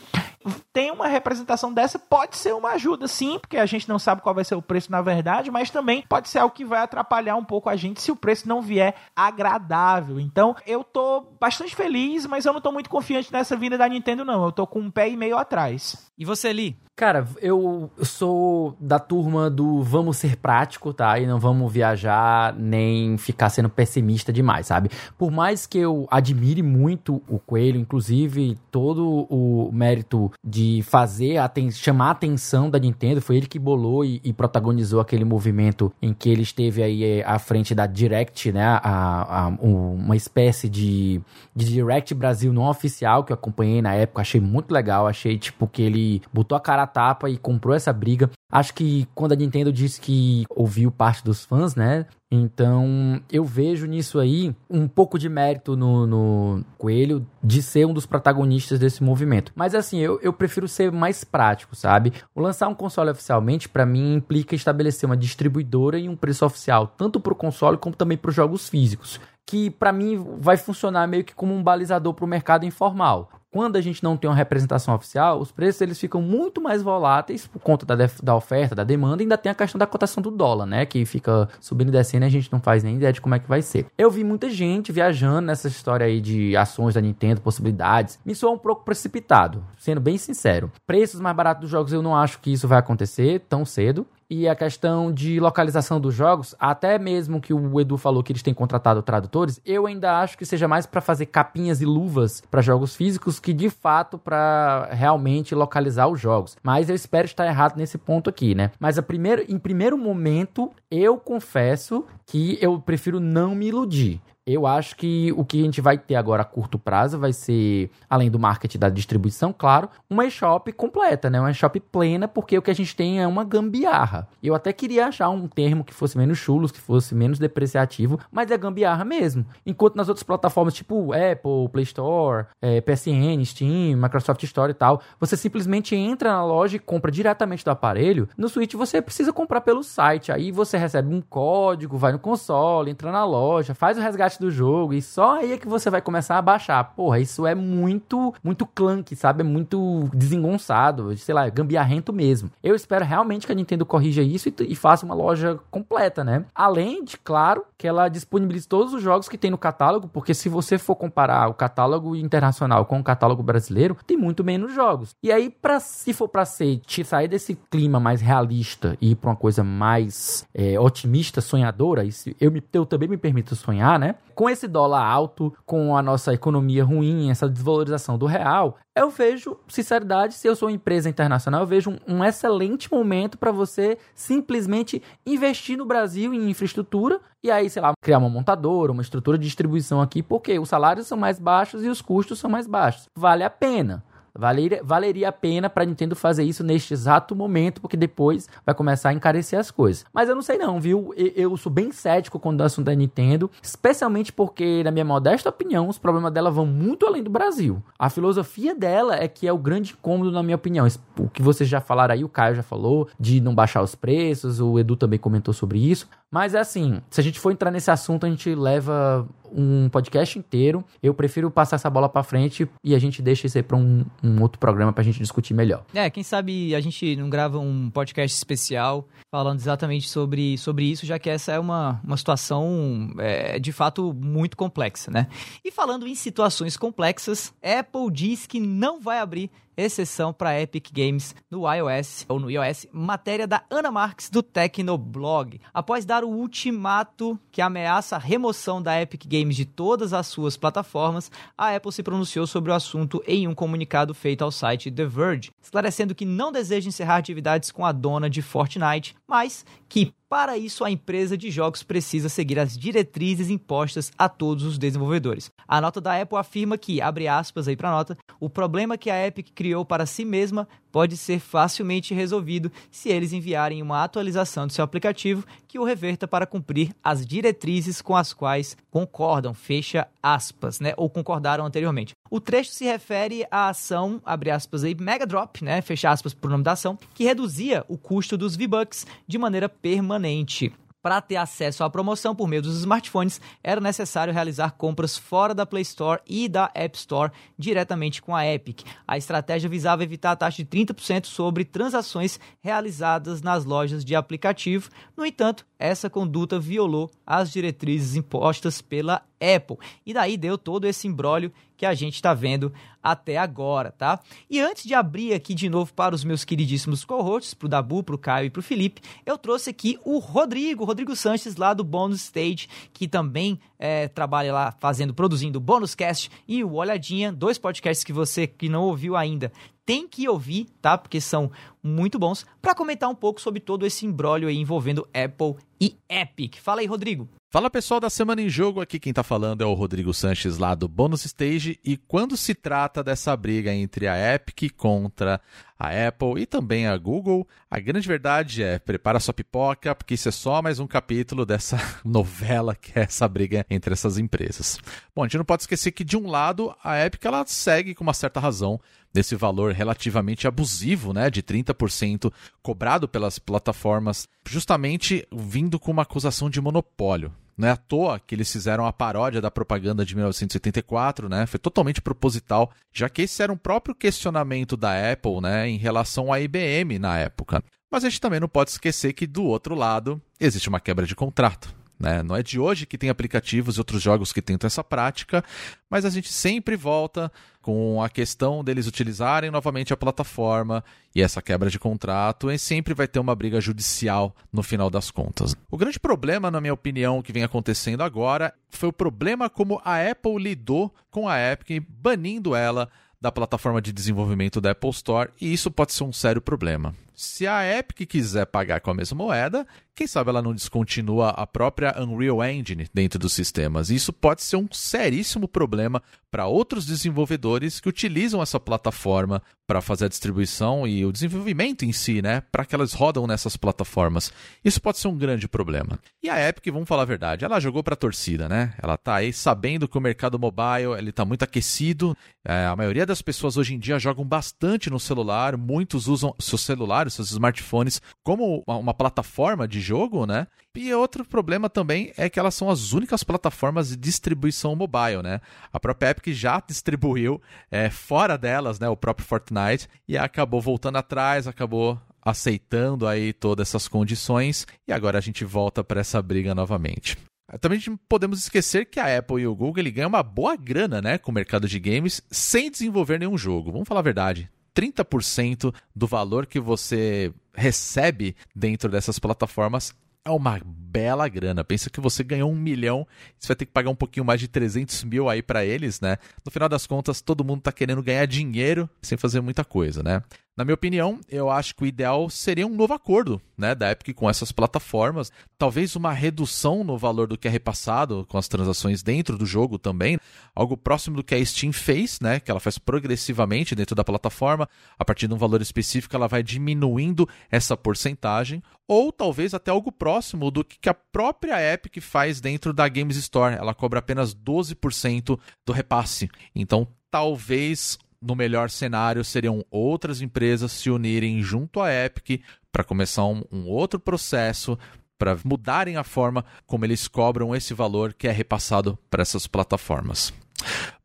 Tem uma representação dessa, pode ser uma ajuda sim, porque a gente não sabe qual vai ser o preço na verdade, mas também pode ser algo que vai atrapalhar um pouco a gente se o preço não vier agradável. Então, eu tô bastante feliz, mas eu não tô muito confiante nessa vinda da Nintendo não. Eu tô com um pé e meio atrás. E você, Lee? Cara, eu sou da turma do vamos ser prático, tá? E não vamos viajar nem ficar sendo pessimista demais, sabe? Por mais que eu admire muito o Coelho, inclusive todo o mérito de fazer, a chamar a atenção da Nintendo, foi ele que bolou e, e, protagonizou aquele movimento em que ele esteve aí eh, à frente da Direct, né? A, a, uma espécie de, de Direct Brasil não oficial que eu acompanhei na época, achei muito legal, achei tipo que ele botou a cara tapa e comprou essa briga. Acho que quando a Nintendo disse que ouviu parte dos fãs, né? Então eu vejo nisso aí um pouco de mérito no, no Coelho de ser um dos protagonistas desse movimento. Mas assim, eu, eu prefiro ser mais prático, sabe? O lançar um console oficialmente, para mim, implica estabelecer uma distribuidora e um preço oficial, tanto para o console como também para os jogos físicos que para mim vai funcionar meio que como um balizador para o mercado informal quando a gente não tem uma representação oficial, os preços eles ficam muito mais voláteis por conta da, da oferta, da demanda, e ainda tem a questão da cotação do dólar, né? Que fica subindo e descendo e a gente não faz nem ideia de como é que vai ser. Eu vi muita gente viajando nessa história aí de ações da Nintendo, possibilidades. Me soa um pouco precipitado, sendo bem sincero. Preços mais baratos dos jogos eu não acho que isso vai acontecer tão cedo e a questão de localização dos jogos, até mesmo que o Edu falou que eles têm contratado tradutores, eu ainda acho que seja mais para fazer capinhas e luvas para jogos físicos que de fato para realmente localizar os jogos. Mas eu espero estar errado nesse ponto aqui, né? Mas a primeiro, em primeiro momento, eu confesso que eu prefiro não me iludir. Eu acho que o que a gente vai ter agora a curto prazo vai ser, além do marketing da distribuição, claro, uma eShop completa, né? Uma eShop plena, porque o que a gente tem é uma gambiarra. Eu até queria achar um termo que fosse menos chulos, que fosse menos depreciativo, mas é gambiarra mesmo. Enquanto nas outras plataformas, tipo Apple, Play Store, é, PSN, Steam, Microsoft Store e tal, você simplesmente entra na loja e compra diretamente do aparelho. No Switch você precisa comprar pelo site, aí você recebe um código, vai no console, entra na loja, faz o resgate do jogo e só aí é que você vai começar a baixar. Porra, isso é muito, muito clunk, sabe? É muito desengonçado, sei lá, gambiarrento mesmo. Eu espero realmente que a Nintendo corrija isso e, e faça uma loja completa, né? Além de, claro, que ela disponibilize todos os jogos que tem no catálogo, porque se você for comparar o catálogo internacional com o catálogo brasileiro, tem muito menos jogos. E aí, pra, se for pra ser, te sair desse clima mais realista e ir pra uma coisa mais é, otimista, sonhadora, se, eu, me, eu também me permito sonhar, né? Com esse dólar alto, com a nossa economia ruim, essa desvalorização do real, eu vejo, sinceridade, se eu sou uma empresa internacional, eu vejo um, um excelente momento para você simplesmente investir no Brasil em infraestrutura e aí, sei lá, criar uma montadora, uma estrutura de distribuição aqui, porque os salários são mais baixos e os custos são mais baixos. Vale a pena. Valeria, valeria a pena para Nintendo fazer isso neste exato momento, porque depois vai começar a encarecer as coisas. Mas eu não sei não, viu? Eu, eu sou bem cético quando o assunto da Nintendo, especialmente porque, na minha modesta opinião, os problemas dela vão muito além do Brasil. A filosofia dela é que é o grande incômodo, na minha opinião. O que vocês já falaram aí, o Caio já falou, de não baixar os preços, o Edu também comentou sobre isso. Mas é assim, se a gente for entrar nesse assunto, a gente leva um podcast inteiro. Eu prefiro passar essa bola para frente e a gente deixa isso aí pra um, um outro programa pra gente discutir melhor. É, quem sabe a gente não grava um podcast especial falando exatamente sobre, sobre isso, já que essa é uma, uma situação é, de fato muito complexa, né? E falando em situações complexas, Apple diz que não vai abrir exceção para Epic Games no iOS ou no iOS, matéria da Ana Marques do Tecnoblog. Após dar o ultimato que ameaça a remoção da Epic Games de todas as suas plataformas, a Apple se pronunciou sobre o assunto em um comunicado feito ao site The Verge, esclarecendo que não deseja encerrar atividades com a dona de Fortnite, mas que para isso, a empresa de jogos precisa seguir as diretrizes impostas a todos os desenvolvedores. A nota da Apple afirma que, abre aspas aí para a nota, o problema que a Epic criou para si mesma pode ser facilmente resolvido se eles enviarem uma atualização do seu aplicativo que o reverta para cumprir as diretrizes com as quais concordam, fecha aspas, né, ou concordaram anteriormente. O trecho se refere à ação, abre aspas aí, Mega Drop, né, fecha aspas por nome da ação, que reduzia o custo dos V-Bucks de maneira permanente. Para ter acesso à promoção por meio dos smartphones, era necessário realizar compras fora da Play Store e da App Store diretamente com a Epic. A estratégia visava evitar a taxa de 30% sobre transações realizadas nas lojas de aplicativo. No entanto, essa conduta violou as diretrizes impostas pela Apple. E daí deu todo esse embrólio que a gente está vendo até agora, tá? E antes de abrir aqui de novo para os meus queridíssimos co-hosts, pro Dabu, pro Caio e pro Felipe, eu trouxe aqui o Rodrigo, Rodrigo Sanches lá do Bônus Stage, que também é, trabalha lá fazendo, produzindo o Bônus Cast e o Olhadinha, dois podcasts que você que não ouviu ainda tem que ouvir, tá? Porque são muito bons, para comentar um pouco sobre todo esse embrólio aí envolvendo Apple e Epic. Fala aí, Rodrigo. Fala pessoal da Semana em Jogo, aqui quem tá falando é o Rodrigo Sanches lá do Bônus Stage. E quando se trata dessa briga entre a Epic contra a Apple e também a Google, a grande verdade é prepara sua pipoca, porque isso é só mais um capítulo dessa novela que é essa briga entre essas empresas. Bom, a gente não pode esquecer que de um lado a Epic ela segue com uma certa razão desse valor relativamente abusivo, né, de 30% cobrado pelas plataformas, justamente vindo com uma acusação de monopólio. Não é à toa que eles fizeram a paródia da propaganda de 1974, né? Foi totalmente proposital, já que esse era um próprio questionamento da Apple, né, em relação à IBM na época. Mas a gente também não pode esquecer que do outro lado existe uma quebra de contrato. Né? Não é de hoje que tem aplicativos e outros jogos que tentam essa prática, mas a gente sempre volta com a questão deles utilizarem novamente a plataforma e essa quebra de contrato, e sempre vai ter uma briga judicial no final das contas. O grande problema, na minha opinião, que vem acontecendo agora foi o problema como a Apple lidou com a Epic, banindo ela da plataforma de desenvolvimento da Apple Store, e isso pode ser um sério problema. Se a Epic quiser pagar com a mesma moeda, quem sabe ela não descontinua a própria Unreal Engine dentro dos sistemas. Isso pode ser um seríssimo problema para outros desenvolvedores que utilizam essa plataforma para fazer a distribuição e o desenvolvimento em si, né, para que elas rodam nessas plataformas. Isso pode ser um grande problema. E a Epic, vamos falar a verdade, ela jogou para a torcida, né? Ela está aí sabendo que o mercado mobile ele está muito aquecido. É, a maioria das pessoas hoje em dia jogam bastante no celular, muitos usam seus celulares celulares, seus smartphones como uma, plataforma de jogo, né? E outro problema também é que elas são as únicas plataformas de distribuição mobile, né? A própria Epic já distribuiu é, fora delas, né, o próprio Fortnite e acabou voltando atrás, acabou aceitando aí todas essas condições e agora a gente volta para essa briga novamente. Também podemos esquecer que a Apple e o Google ganham uma boa grana né, com o mercado de games sem desenvolver nenhum jogo. Vamos falar a verdade. 30% do valor que você recebe dentro dessas plataformas é uma bela grana. Pensa que você ganhou um milhão, você vai ter que pagar um pouquinho mais de 300 mil aí para eles, né? No final das contas, todo mundo tá querendo ganhar dinheiro sem fazer muita coisa, né? Na minha opinião, eu acho que o ideal seria um novo acordo né, da Epic com essas plataformas. Talvez uma redução no valor do que é repassado com as transações dentro do jogo também. Algo próximo do que a Steam fez, né, que ela faz progressivamente dentro da plataforma. A partir de um valor específico, ela vai diminuindo essa porcentagem. Ou talvez até algo próximo do que a própria Epic faz dentro da Games Store. Ela cobra apenas 12% do repasse. Então, talvez no melhor cenário, seriam outras empresas se unirem junto à Epic para começar um, um outro processo para mudarem a forma como eles cobram esse valor que é repassado para essas plataformas.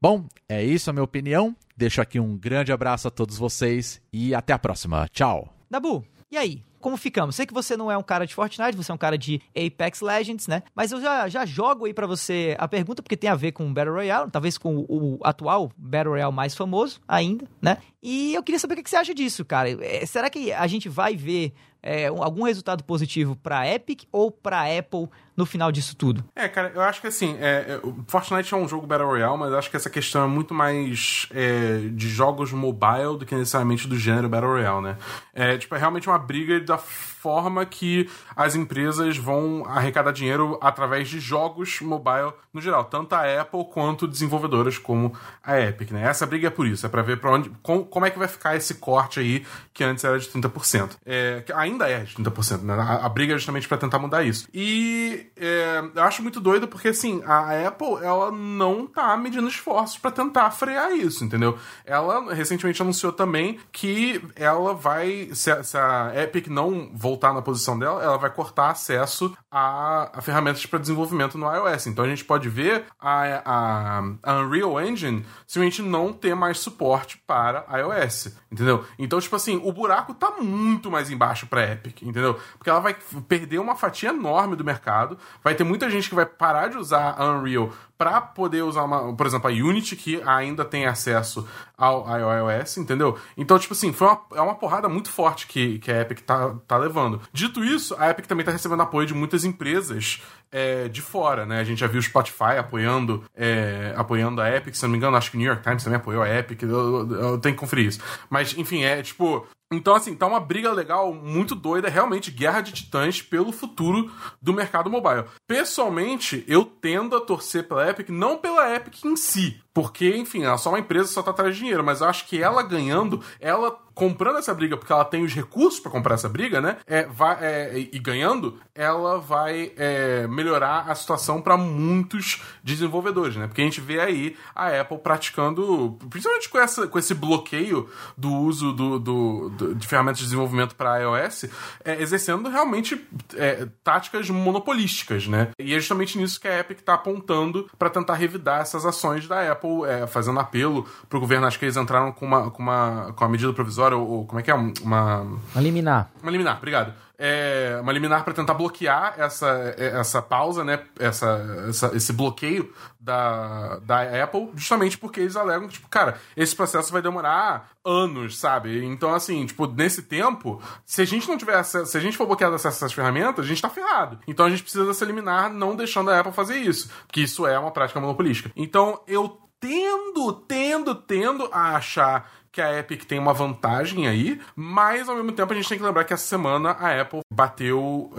Bom, é isso a minha opinião. Deixo aqui um grande abraço a todos vocês e até a próxima. Tchau. Dabu, e aí? Como ficamos? Sei que você não é um cara de Fortnite, você é um cara de Apex Legends, né? Mas eu já, já jogo aí para você a pergunta, porque tem a ver com o Battle Royale, talvez com o, o atual Battle Royale mais famoso ainda, né? E eu queria saber o que você acha disso, cara. É, será que a gente vai ver é, algum resultado positivo para Epic ou para Apple no final disso tudo? É, cara, eu acho que assim, é, é, Fortnite é um jogo Battle Royale, mas eu acho que essa questão é muito mais é, de jogos mobile do que necessariamente do gênero Battle Royale, né? É, tipo, é realmente uma briga da forma que as empresas vão arrecadar dinheiro através de jogos mobile no geral, tanto a Apple quanto desenvolvedoras como a Epic, né? Essa briga é por isso, é para ver para onde, com, como é que vai ficar esse corte aí que antes era de 30%. É, ainda é de 30%, né? A, a briga é justamente para tentar mudar isso. E é, eu acho muito doido porque, assim, a Apple, ela não tá medindo esforços para tentar frear isso, entendeu? Ela recentemente anunciou também que ela vai, se a, se a Epic não voltar na posição dela, ela vai cortar acesso a, a ferramentas para desenvolvimento no iOS. Então a gente pode ver a, a, Unreal Engine simplesmente não ter mais suporte para iOS, entendeu? Então, tipo assim, o buraco tá muito mais embaixo Epic, entendeu? Porque ela vai perder uma fatia enorme do mercado, vai ter muita gente que vai parar de usar a Unreal para poder usar uma, por exemplo, a Unity que ainda tem acesso ao iOS, entendeu? Então, tipo assim, foi uma, é uma porrada muito forte que, que a Epic tá, tá levando. Dito isso, a Epic também tá recebendo apoio de muitas empresas é, de fora, né? A gente já viu o Spotify apoiando, é, apoiando a Epic, se não me engano, acho que o New York Times também apoiou a Epic, eu, eu, eu tenho que conferir isso. Mas, enfim, é tipo, então, assim, tá uma briga legal, muito doida, realmente guerra de titãs pelo futuro do mercado mobile. Pessoalmente, eu tendo a torcer pela Epic, não pela Epic em si, porque, enfim, ela é só uma empresa, só tá atrás de dinheiro, mas eu acho que ela ganhando, ela comprando essa briga, porque ela tem os recursos para comprar essa briga, né? É, vai, é, e ganhando, ela vai é, melhorar a situação para muitos desenvolvedores, né? Porque a gente vê aí a Apple praticando, principalmente com, essa, com esse bloqueio do uso do, do, do de ferramentas de desenvolvimento para iOS, é, exercendo realmente é, táticas monopolísticas, né? E é justamente nisso que a Epic está apontando para tentar revidar essas ações da Apple, é, fazendo apelo pro governo. Acho que eles entraram com uma, com uma, com uma medida provisória, ou, ou como é que é? Uma. Uma liminar. Uma liminar, obrigado. É, uma liminar para tentar bloquear essa, essa pausa, né? Essa, essa, esse bloqueio da, da Apple, justamente porque eles alegam que, tipo, cara, esse processo vai demorar anos, sabe? Então, assim, tipo, nesse tempo, se a gente não tiver acesso, se a gente for bloqueado acesso a essas ferramentas, a gente tá ferrado. Então a gente precisa dessa liminar não deixando a Apple fazer isso, porque isso é uma prática monopolística. Então eu tendo, tendo, tendo a achar que a Epic tem uma vantagem aí, mas ao mesmo tempo a gente tem que lembrar que essa semana a Apple bateu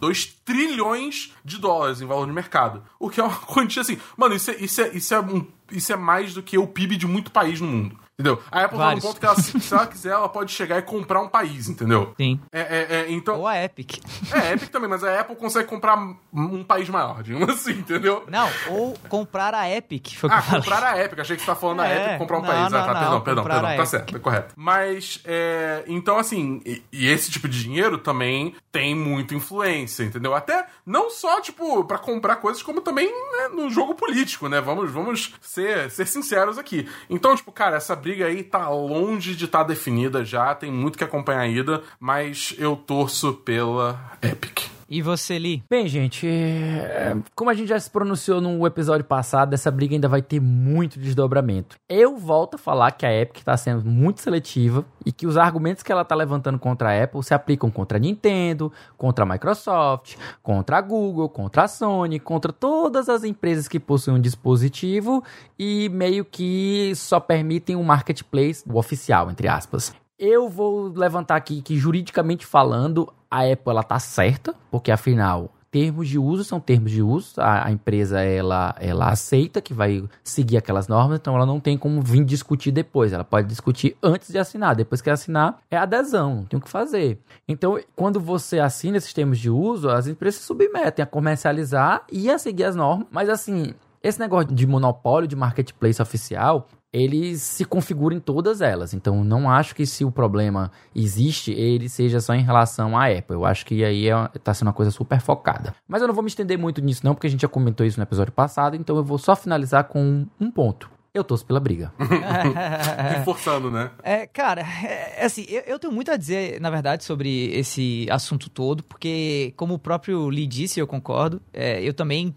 2 é, trilhões de dólares em valor de mercado. O que é uma quantia assim. Mano, isso é, isso é, isso é, um, isso é mais do que o PIB de muito país no mundo Entendeu? A Apple Vários. tá no ponto que ela, se ela quiser, ela pode chegar e comprar um país, entendeu? Sim. É, é, é, então. Ou a Epic. É, a Epic também, mas a Apple consegue comprar um país maior, digamos assim, entendeu? Não, ou comprar a Epic. Foi Ah, comprar a Epic. Achei que você tá falando a É, Epic comprar um não, país. não, ah, tá, não, perdão, perdão, perdão. a Tá certo, tá correto. Mas, é, então, assim, e, e esse tipo de dinheiro também tem muita influência, entendeu? Até não só, tipo, pra comprar coisas, como também né, no jogo político, né? Vamos, vamos ser, ser sinceros aqui. Então, tipo, cara, essa briga aí tá longe de estar definida já, tem muito que acompanhar ainda, mas eu torço pela Epic. E você, Lee? Bem, gente, é, como a gente já se pronunciou no episódio passado, essa briga ainda vai ter muito desdobramento. Eu volto a falar que a Epic está sendo muito seletiva e que os argumentos que ela está levantando contra a Apple se aplicam contra a Nintendo, contra a Microsoft, contra a Google, contra a Sony, contra todas as empresas que possuem um dispositivo e meio que só permitem o marketplace o oficial, entre aspas. Eu vou levantar aqui que juridicamente falando, a Apple ela tá certa, porque afinal termos de uso são termos de uso. A, a, empresa ela, ela aceita que vai seguir aquelas normas, então ela não tem como vir discutir depois. Ela pode discutir antes de assinar. Depois que assinar, é adesão, não tem o que fazer. Então, quando você assina esses termos de uso, as empresas se submetem a comercializar e a seguir as normas. Mas assim, esse negócio de monopólio de marketplace oficial, eles se configuram em todas elas. Então, não acho que se o problema existe, ele seja só em relação à Apple. Eu acho que aí está sendo uma coisa super focada. Mas eu não vou me estender muito nisso, não, porque a gente já comentou isso no episódio passado. Então, eu vou só finalizar com um ponto. Eu torço pela briga. Reforçando, né? É, cara, é, assim, eu, eu, tenho muito a dizer, na verdade, sobre esse assunto todo, porque, como o próprio Lee disse, eu concordo, é, eu também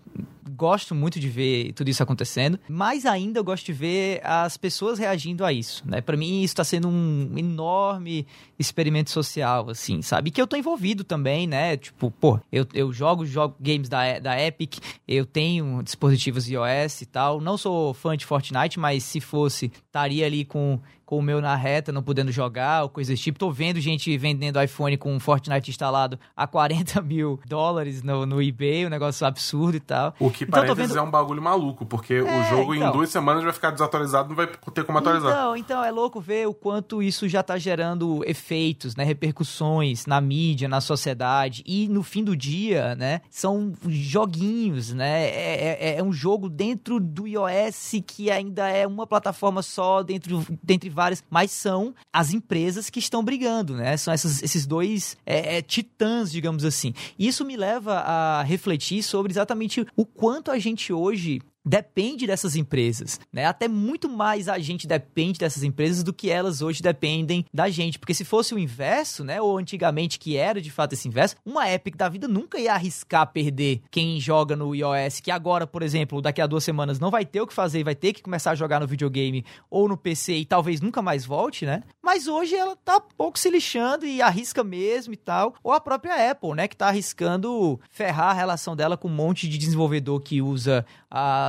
gosto muito de ver tudo isso acontecendo, mas ainda eu gosto de ver as pessoas reagindo a isso, né? Para mim isso tá sendo um enorme experimento social, assim, sabe? Que eu tô envolvido também, né? Tipo, pô, eu, eu jogo, jogo games da, da Epic, eu tenho dispositivos iOS e tal, não sou fã de Fortnite, mas se fosse, estaria ali com com o meu na reta, não podendo jogar, ou coisas do tipo. Tô vendo gente vendendo iPhone com Fortnite instalado a 40 mil dólares no, no eBay, um negócio absurdo e tal. O que, então, parênteses, vendo... é um bagulho maluco, porque É, o jogo então. em duas semanas vai ficar desatualizado, não vai ter como atualizar. Então, então, é louco ver o quanto isso já tá gerando efeitos, né? Repercussões na mídia, na sociedade. E no fim do dia, né? São joguinhos, né? É, é, é um jogo dentro do iOS que ainda é uma plataforma só, dentro, dentre várias, mas são as empresas que estão brigando, né? São essas, esses dois é, é, titãs, digamos assim. Isso me leva a refletir sobre exatamente o quanto a gente hoje depende dessas empresas, né? Até muito mais a gente depende dessas empresas do que elas hoje dependem da gente, porque se fosse o inverso, né, ou antigamente que era de fato esse inverso, uma Epic da vida nunca ia arriscar perder quem joga no iOS, que agora, por exemplo, daqui a duas semanas não vai ter o que fazer, vai ter que começar a jogar no videogame ou no PC e talvez nunca mais volte, né? Mas hoje ela tá pouco se lixando e arrisca mesmo e tal, ou a própria Apple, né, que tá arriscando ferrar a relação dela com um monte de desenvolvedor que usa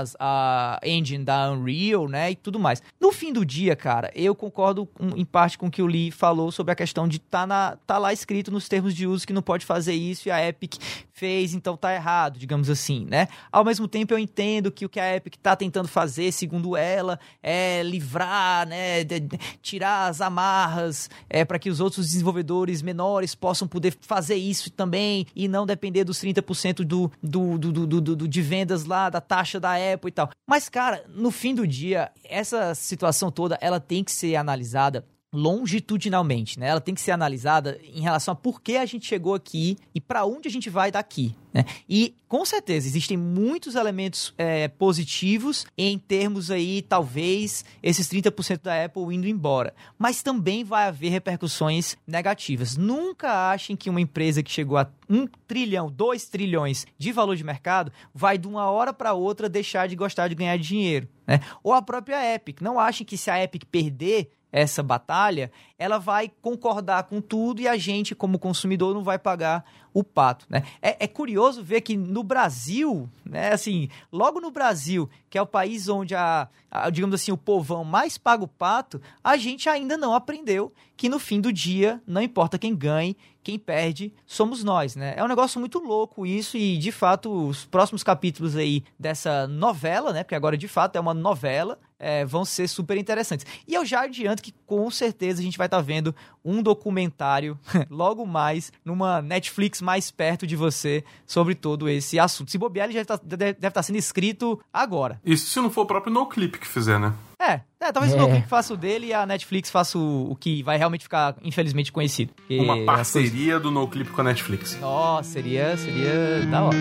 as, a engine da Unreal, né, e tudo mais. No fim do dia, cara, eu concordo em parte com o que o Lee falou sobre a questão de tá, na, tá lá escrito nos termos de uso que não pode fazer isso e a Epic fez, então tá errado, digamos assim, né? Ao mesmo tempo eu entendo que o que a Epic tá tentando fazer, segundo ela, é livrar, né, de, de, tirar as amarras é, para que os outros desenvolvedores menores possam poder fazer isso também e não depender dos 30% do, do, do, do, do, de vendas lá, da taxa da E tal. Mas, cara, no fim do dia, essa situação toda, ela tem que ser analisada longitudinalmente, né? Ela tem que ser analisada em relação a por que a gente chegou aqui e para onde a gente vai daqui, né? E com certeza existem muitos elementos é, positivos em termos aí talvez esses 30% da Apple indo embora, mas também vai haver repercussões negativas. Nunca achem que uma empresa que chegou a um trilhão, dois trilhões de valor de mercado vai de uma hora para outra deixar de gostar de ganhar dinheiro, né? Ou a própria Epic. Não achem que se a Epic perder essa batalha, ela vai concordar com tudo e a gente, como consumidor, não vai pagar o pato, né? É, é, curioso ver que no Brasil, né, assim, logo no Brasil, que é o país onde a, a, digamos assim, o povão mais paga o pato, a gente ainda não aprendeu que no fim do dia, não importa quem ganhe, quem perde somos nós, né? É um negócio muito louco isso e, de fato, os próximos capítulos aí dessa novela, né? Porque agora, de fato, é uma novela, é, vão ser super interessantes. E eu já adianto que com certeza a gente vai estar tá vendo um documentário logo mais numa Netflix mais perto de você sobre todo esse assunto. Se bobear, ele já tá, deve estar tá sendo escrito agora. Isso se não for o próprio NoClip que fizer, né? É, é talvez é. o NoClip faça o dele e a Netflix faça o, o que vai realmente ficar, infelizmente, conhecido. Uma parceria coisas... do NoClip com a Netflix. Nossa, seria, seria da hora.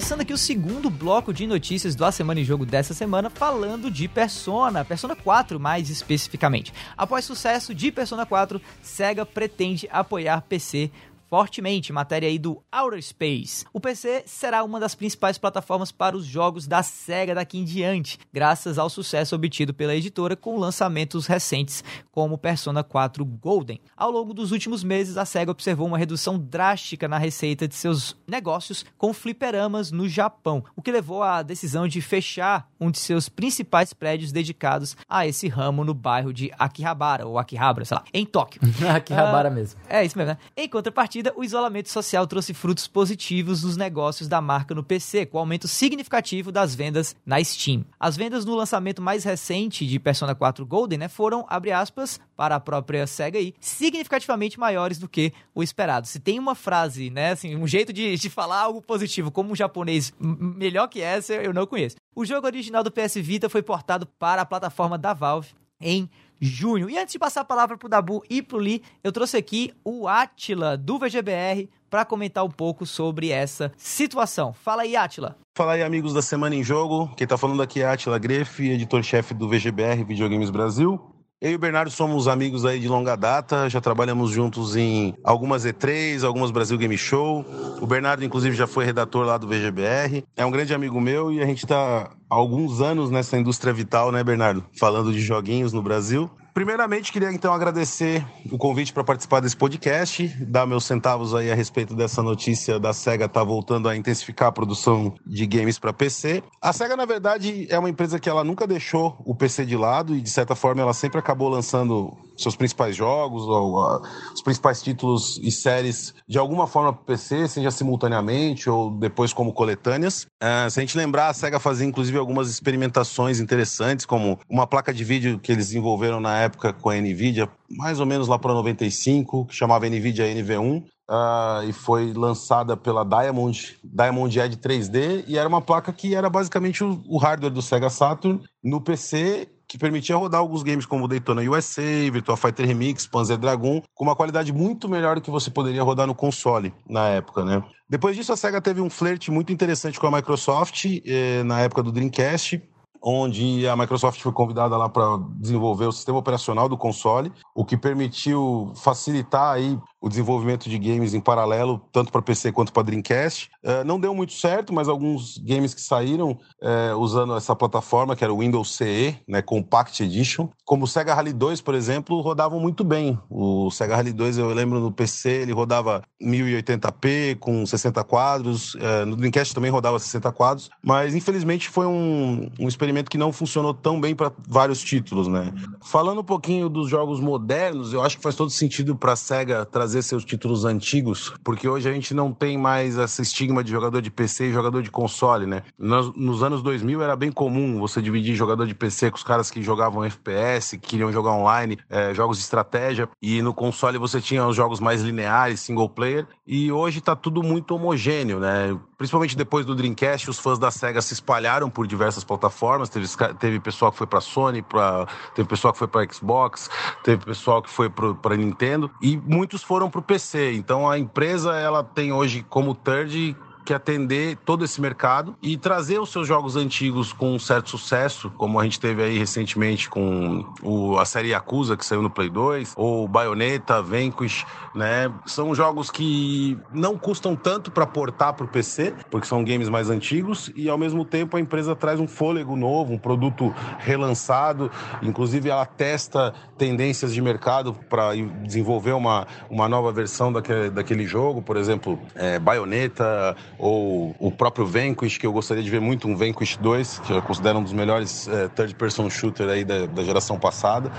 Começando aqui o segundo bloco de notícias do A Semana em Jogo dessa semana, falando de Persona, Persona 4 mais especificamente. Após sucesso de Persona 4, Sega pretende apoiar PC fortemente, matéria aí do Outer Space. O PC será uma das principais plataformas para os jogos da SEGA daqui em diante, graças ao sucesso obtido pela editora com lançamentos recentes como Persona 4 Golden. Ao longo dos últimos meses, a SEGA observou uma redução drástica na receita de seus negócios com fliperamas no Japão, o que levou à decisão de fechar um de seus principais prédios dedicados a esse ramo no bairro de Akihabara, ou Akihabara, sei lá, em Tóquio. Akihabara uh, mesmo. É isso mesmo, né? Em contrapartida, contrapartida, o isolamento social trouxe frutos positivos nos negócios da marca no PC, com aumento significativo das vendas na Steam. As vendas no lançamento mais recente de Persona 4 Golden né, foram, abre aspas, para a própria SEGA aí, significativamente maiores do que o esperado. Se tem uma frase, né, assim, um jeito de, de falar algo positivo como um japonês melhor que essa, eu não conheço. O jogo original do PS Vita foi portado para a plataforma da Valve em junho. E antes de passar a palavra pro Dabu e pro Li, eu trouxe aqui o Atila do VGBR para comentar um pouco sobre essa situação. Fala aí, Atila. Fala aí, amigos da Semana em Jogo. Quem tá falando aqui é Atila Greff, editor-chefe do VGBR Videogames Brasil. Eu e o Bernardo somos amigos aí de longa data, já trabalhamos juntos em algumas E3, algumas Brasil Game Show. O Bernardo, inclusive, já foi redator lá do VGBR. É um grande amigo meu e a gente está há alguns anos nessa indústria vital, né, Bernardo? Falando de joguinhos no Brasil. Primeiramente, queria então agradecer o convite para participar desse podcast, dar meus centavos aí a respeito dessa notícia da SEGA tá voltando a intensificar a produção de games para PC. A SEGA, na verdade, é uma empresa que ela nunca deixou o PC de lado e, de certa forma, ela sempre acabou lançando seus principais jogos, ou uh, os principais títulos e séries de alguma forma para PC, seja simultaneamente ou depois como coletâneas. Uh, se a gente lembrar, a SEGA fazia inclusive algumas experimentações interessantes, como uma placa de vídeo que eles desenvolveram na época com a Nvidia, mais ou menos lá para 95, que chamava Nvidia NV1. Uh, ah, e foi lançada pela Diamond, Diamond Edge 3D, e era uma placa que era basicamente o, o hardware do Sega Saturn no PC que permitia rodar alguns games como Daytona USA, Virtua Fighter Remix, Panzer Dragon, com uma qualidade muito melhor do que você poderia rodar no console na época, né? Depois disso, a SEGA teve um flerte muito interessante com a Microsoft eh, na época do Dreamcast, onde a Microsoft foi convidada lá para desenvolver o sistema operacional do console, o que permitiu facilitar aí o desenvolvimento de games em paralelo, tanto para PC quanto para Dreamcast. Uh, não deu muito certo, mas alguns games que saíram uh, usando essa plataforma, que era o Windows CE, né, Compact Edition, como o Sega Rally 2, por exemplo, rodavam muito bem. O Sega Rally 2, eu lembro no PC, ele rodava 1080p com 60 quadros, uh, no Dreamcast também rodava 60 quadros, mas infelizmente foi um, um experimento que não funcionou tão bem para vários títulos, né? Falando um pouquinho dos jogos modernos, eu acho que faz todo sentido para a Sega trazer trazer seus títulos antigos, porque hoje a gente não tem mais esse estigma de jogador de PC e jogador de console, né? Nos, nos anos 2000 era bem comum você dividir jogador de PC com os caras que jogavam FPS, que queriam jogar online, é, jogos de estratégia, e no console você tinha os jogos mais lineares, single player, e hoje tá tudo muito homogêneo, né? Principalmente depois do Dreamcast, os fãs da SEGA se espalharam por diversas plataformas, teve, teve pessoal que foi para Sony, pra, teve pessoal que foi para Xbox, teve pessoal que foi para Nintendo, e muitos foram para o PC. Então a empresa ela tem hoje como third que atender todo esse mercado e trazer os seus jogos antigos com um certo sucesso, como a gente teve aí recentemente com o, a série Yakuza, que saiu no Play 2, ou Bayonetta, Vanquish, né? São jogos que não custam tanto para portar para o PC, porque são games mais antigos, e ao mesmo tempo a empresa traz um fôlego novo, um produto relançado, inclusive ela testa tendências de mercado para desenvolver uma, uma nova versão daquele, daquele jogo, por exemplo, é, Bayonetta ou o próprio Vanquish, que eu gostaria de ver muito um Vanquish 2, que eu considero um dos melhores é, third-person shooter aí da, da geração passada.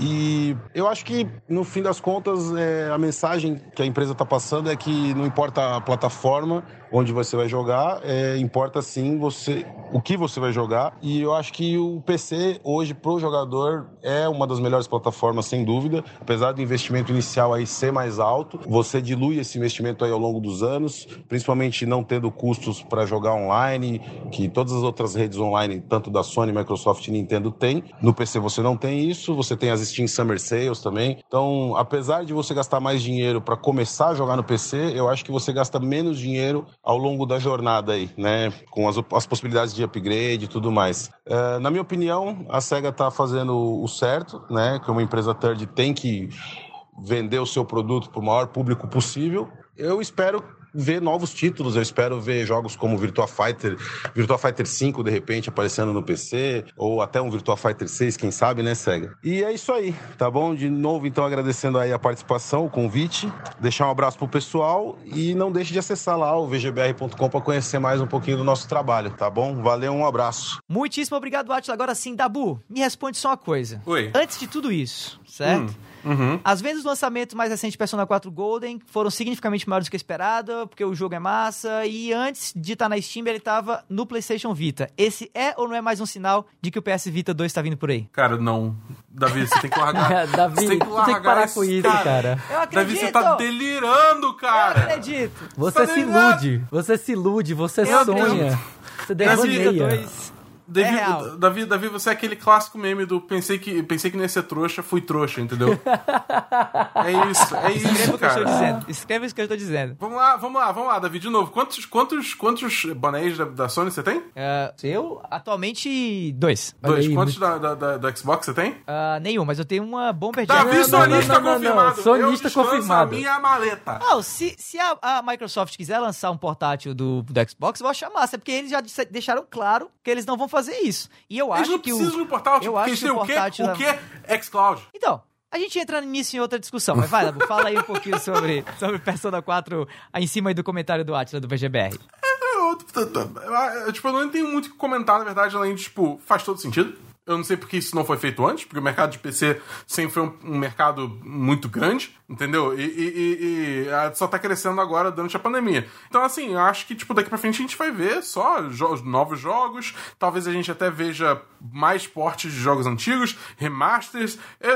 E eu acho que, no fim das contas, é, a mensagem que a empresa está passando é que não importa a plataforma onde você vai jogar, é, importa sim você o que você vai jogar. E eu acho que o PC hoje pro jogador é uma das melhores plataformas sem dúvida, apesar do investimento inicial aí ser mais alto, você dilui esse investimento aí ao longo dos anos, principalmente não tendo custos para jogar online, que todas as outras redes online, tanto da Sony, Microsoft e Nintendo tem. No PC você não tem isso, você tem as Steam Summer Sales também. Então, apesar de você gastar mais dinheiro para começar a jogar no PC, eu acho que você gasta menos dinheiro ao longo da jornada aí, né? Com as, as possibilidades de upgrade e tudo mais. Uh, na minha opinião, a SEGA está fazendo o certo, né? Que uma empresa third tem que vender o seu produto para o maior público possível. Eu espero ver novos títulos. Eu espero ver jogos como Virtua Fighter, Virtua Fighter 5 de repente aparecendo no PC, ou até um Virtua Fighter 6, quem sabe, né, Sega? E é isso aí, tá bom? De novo, então, agradecendo aí a participação, o convite, deixar um abraço pro pessoal e não deixe de acessar lá o vgbr.com para conhecer mais um pouquinho do nosso trabalho, tá bom? Valeu, um abraço. Muitíssimo obrigado, Atila. Agora sim, Dabu, me responde só uma coisa. Oi. Antes de tudo isso, certo? Hum. Uhum. As vendas do lançamento mais recente de Persona 4 Golden foram significativamente maiores do que esperado, porque o jogo é massa, e antes de estar na Steam, ele estava no PlayStation Vita. Esse é ou não é mais um sinal de que o PS Vita 2 está vindo por aí? Cara, não. Davi, você tem que largar. Davi, você tem que, largar tem que parar esse com isso, cara. Eu acredito! Davi, você tá delirando, cara. Eu acredito! Você Tá se ligado? ilude, você se ilude, você Eu sonha. acredito. Você dois Davi, É. Davi, Davi, você é aquele clássico meme do pensei que, pensei que não ia ser trouxa, fui trouxa, entendeu? é isso, é Escreva isso, o que eu estou cara. dizendo. Escreva isso que eu estou dizendo. Vamos lá, vamos lá, vamos lá, Davi, de novo. Quantos, quantos, quantos bonés da, da Sony você tem? Ah, eu, atualmente, dois. Dois. aí, quantos da, da, da, da Xbox você tem? Ah, nenhum, mas eu tenho uma Bomber Jack. Davi, não, sonista não, não, não, confirmado. sonista confirmado. a minha maleta. Não, se, se a, a Microsoft quiser lançar um portátil do, do Xbox, eu vou achar massa, porque eles já deixaram claro que eles não vão fazer isso. E eu Eles acho não que precisam o... de um portal, tipo, eu acho eles têm o o quê? portátil O da- quê? Xcloud. Então, a gente entra nisso em outra discussão, mas vai, Dabu, fala aí um pouquinho sobre, sobre Persona 4 aí em cima aí do comentário do Atila do VGBR. Eu, eu, eu, tipo, eu não tenho muito o que comentar, na verdade, além de, tipo, faz todo sentido. Eu não sei porque isso não foi feito antes, porque o mercado de PC sempre foi um, um mercado muito grande, entendeu? E, e- e- e, ah, só tá crescendo agora durante a pandemia. Então, assim, eu acho que, tipo, daqui pra frente a gente vai ver só jo- novos jogos, talvez a gente até veja mais portes de jogos antigos, remasters. É,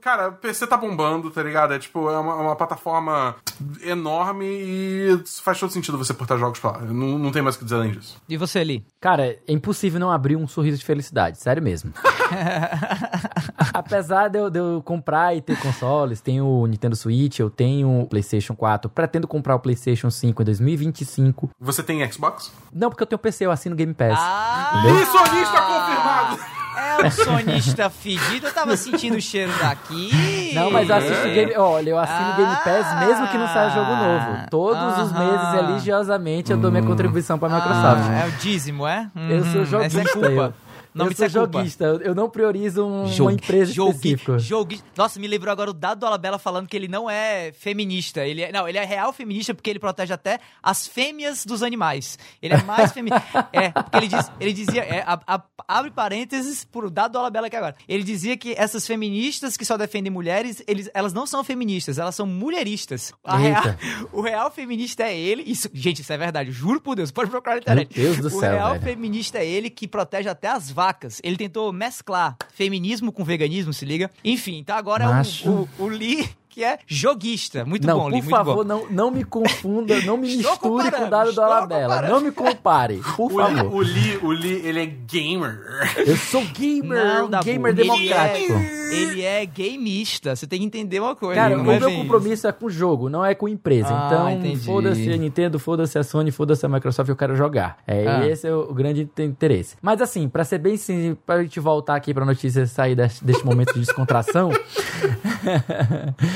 cara, PC tá bombando, tá ligado? É, tipo, é uma, uma plataforma enorme e faz todo sentido você portar jogos pra lá. Não, não tem mais o que dizer além disso. E você, Lee? Cara, é impossível não abrir um sorriso de felicidade, sério mesmo. Apesar de eu, de eu comprar e ter consoles, tenho o Nintendo Switch, eu tenho o PlayStation 4, pretendo comprar o PlayStation 5 em 2025. Você tem Xbox? Não, porque eu tenho PC, eu assino Game Pass. Ah, E sonista confirmado! é o sonista fedido, eu tava sentindo o cheiro daqui. Não, mas eu assisto Game... Olha, eu assino Ah. Game Pass mesmo que não saia jogo novo. Todos os Aham. meses, religiosamente, eu dou minha contribuição pra Microsoft. Ah, é o dízimo, é? Eu sou joguista. Essa é culpa. eu- Não eu me sou é culpa. joguista, eu, não priorizo um- uma Jogue- empresa jogue- específica. jogue- Nossa, me lembrou agora o Dado Dolabella falando que ele não é feminista. Ele é, não, ele é real feminista porque ele protege até as fêmeas dos animais. Ele é mais feminista. é, porque ele, diz, ele dizia. é, a- a- abre parênteses pro Dado Dolabella aqui agora. Ele dizia que essas feministas que só defendem mulheres, eles, elas não são feministas, elas são mulheristas. Real- o real feminista é ele. Isso, gente, isso é verdade. Juro por Deus. Pode procurar na internet. Deus do o céu, real velho. feminista é ele que protege até as vacas. Ele tentou mesclar feminismo com veganismo, se liga. Enfim, então agora Macho. o, o, o Lee que é joguista. Muito não, bom, Lee, por muito favor, bom. não, não me confunda, não me misture com o dado do Alabella. Não me compare, por O favor. o Lee, o Lee, ele é gamer. Eu sou gamer, Não, um gamer ele democrático. é- Ele é gameista. Você tem que entender uma coisa. Cara, não o é meu bem compromisso é com o jogo, não é com empresa. Ah, então, foda-se a Nintendo, foda-se a Sony, foda-se a Microsoft, eu quero jogar. É, Ah. Esse é o grande inte- interesse. Mas assim, pra ser bem simples, pra gente voltar aqui pra notícia e sair deste momento de descontração,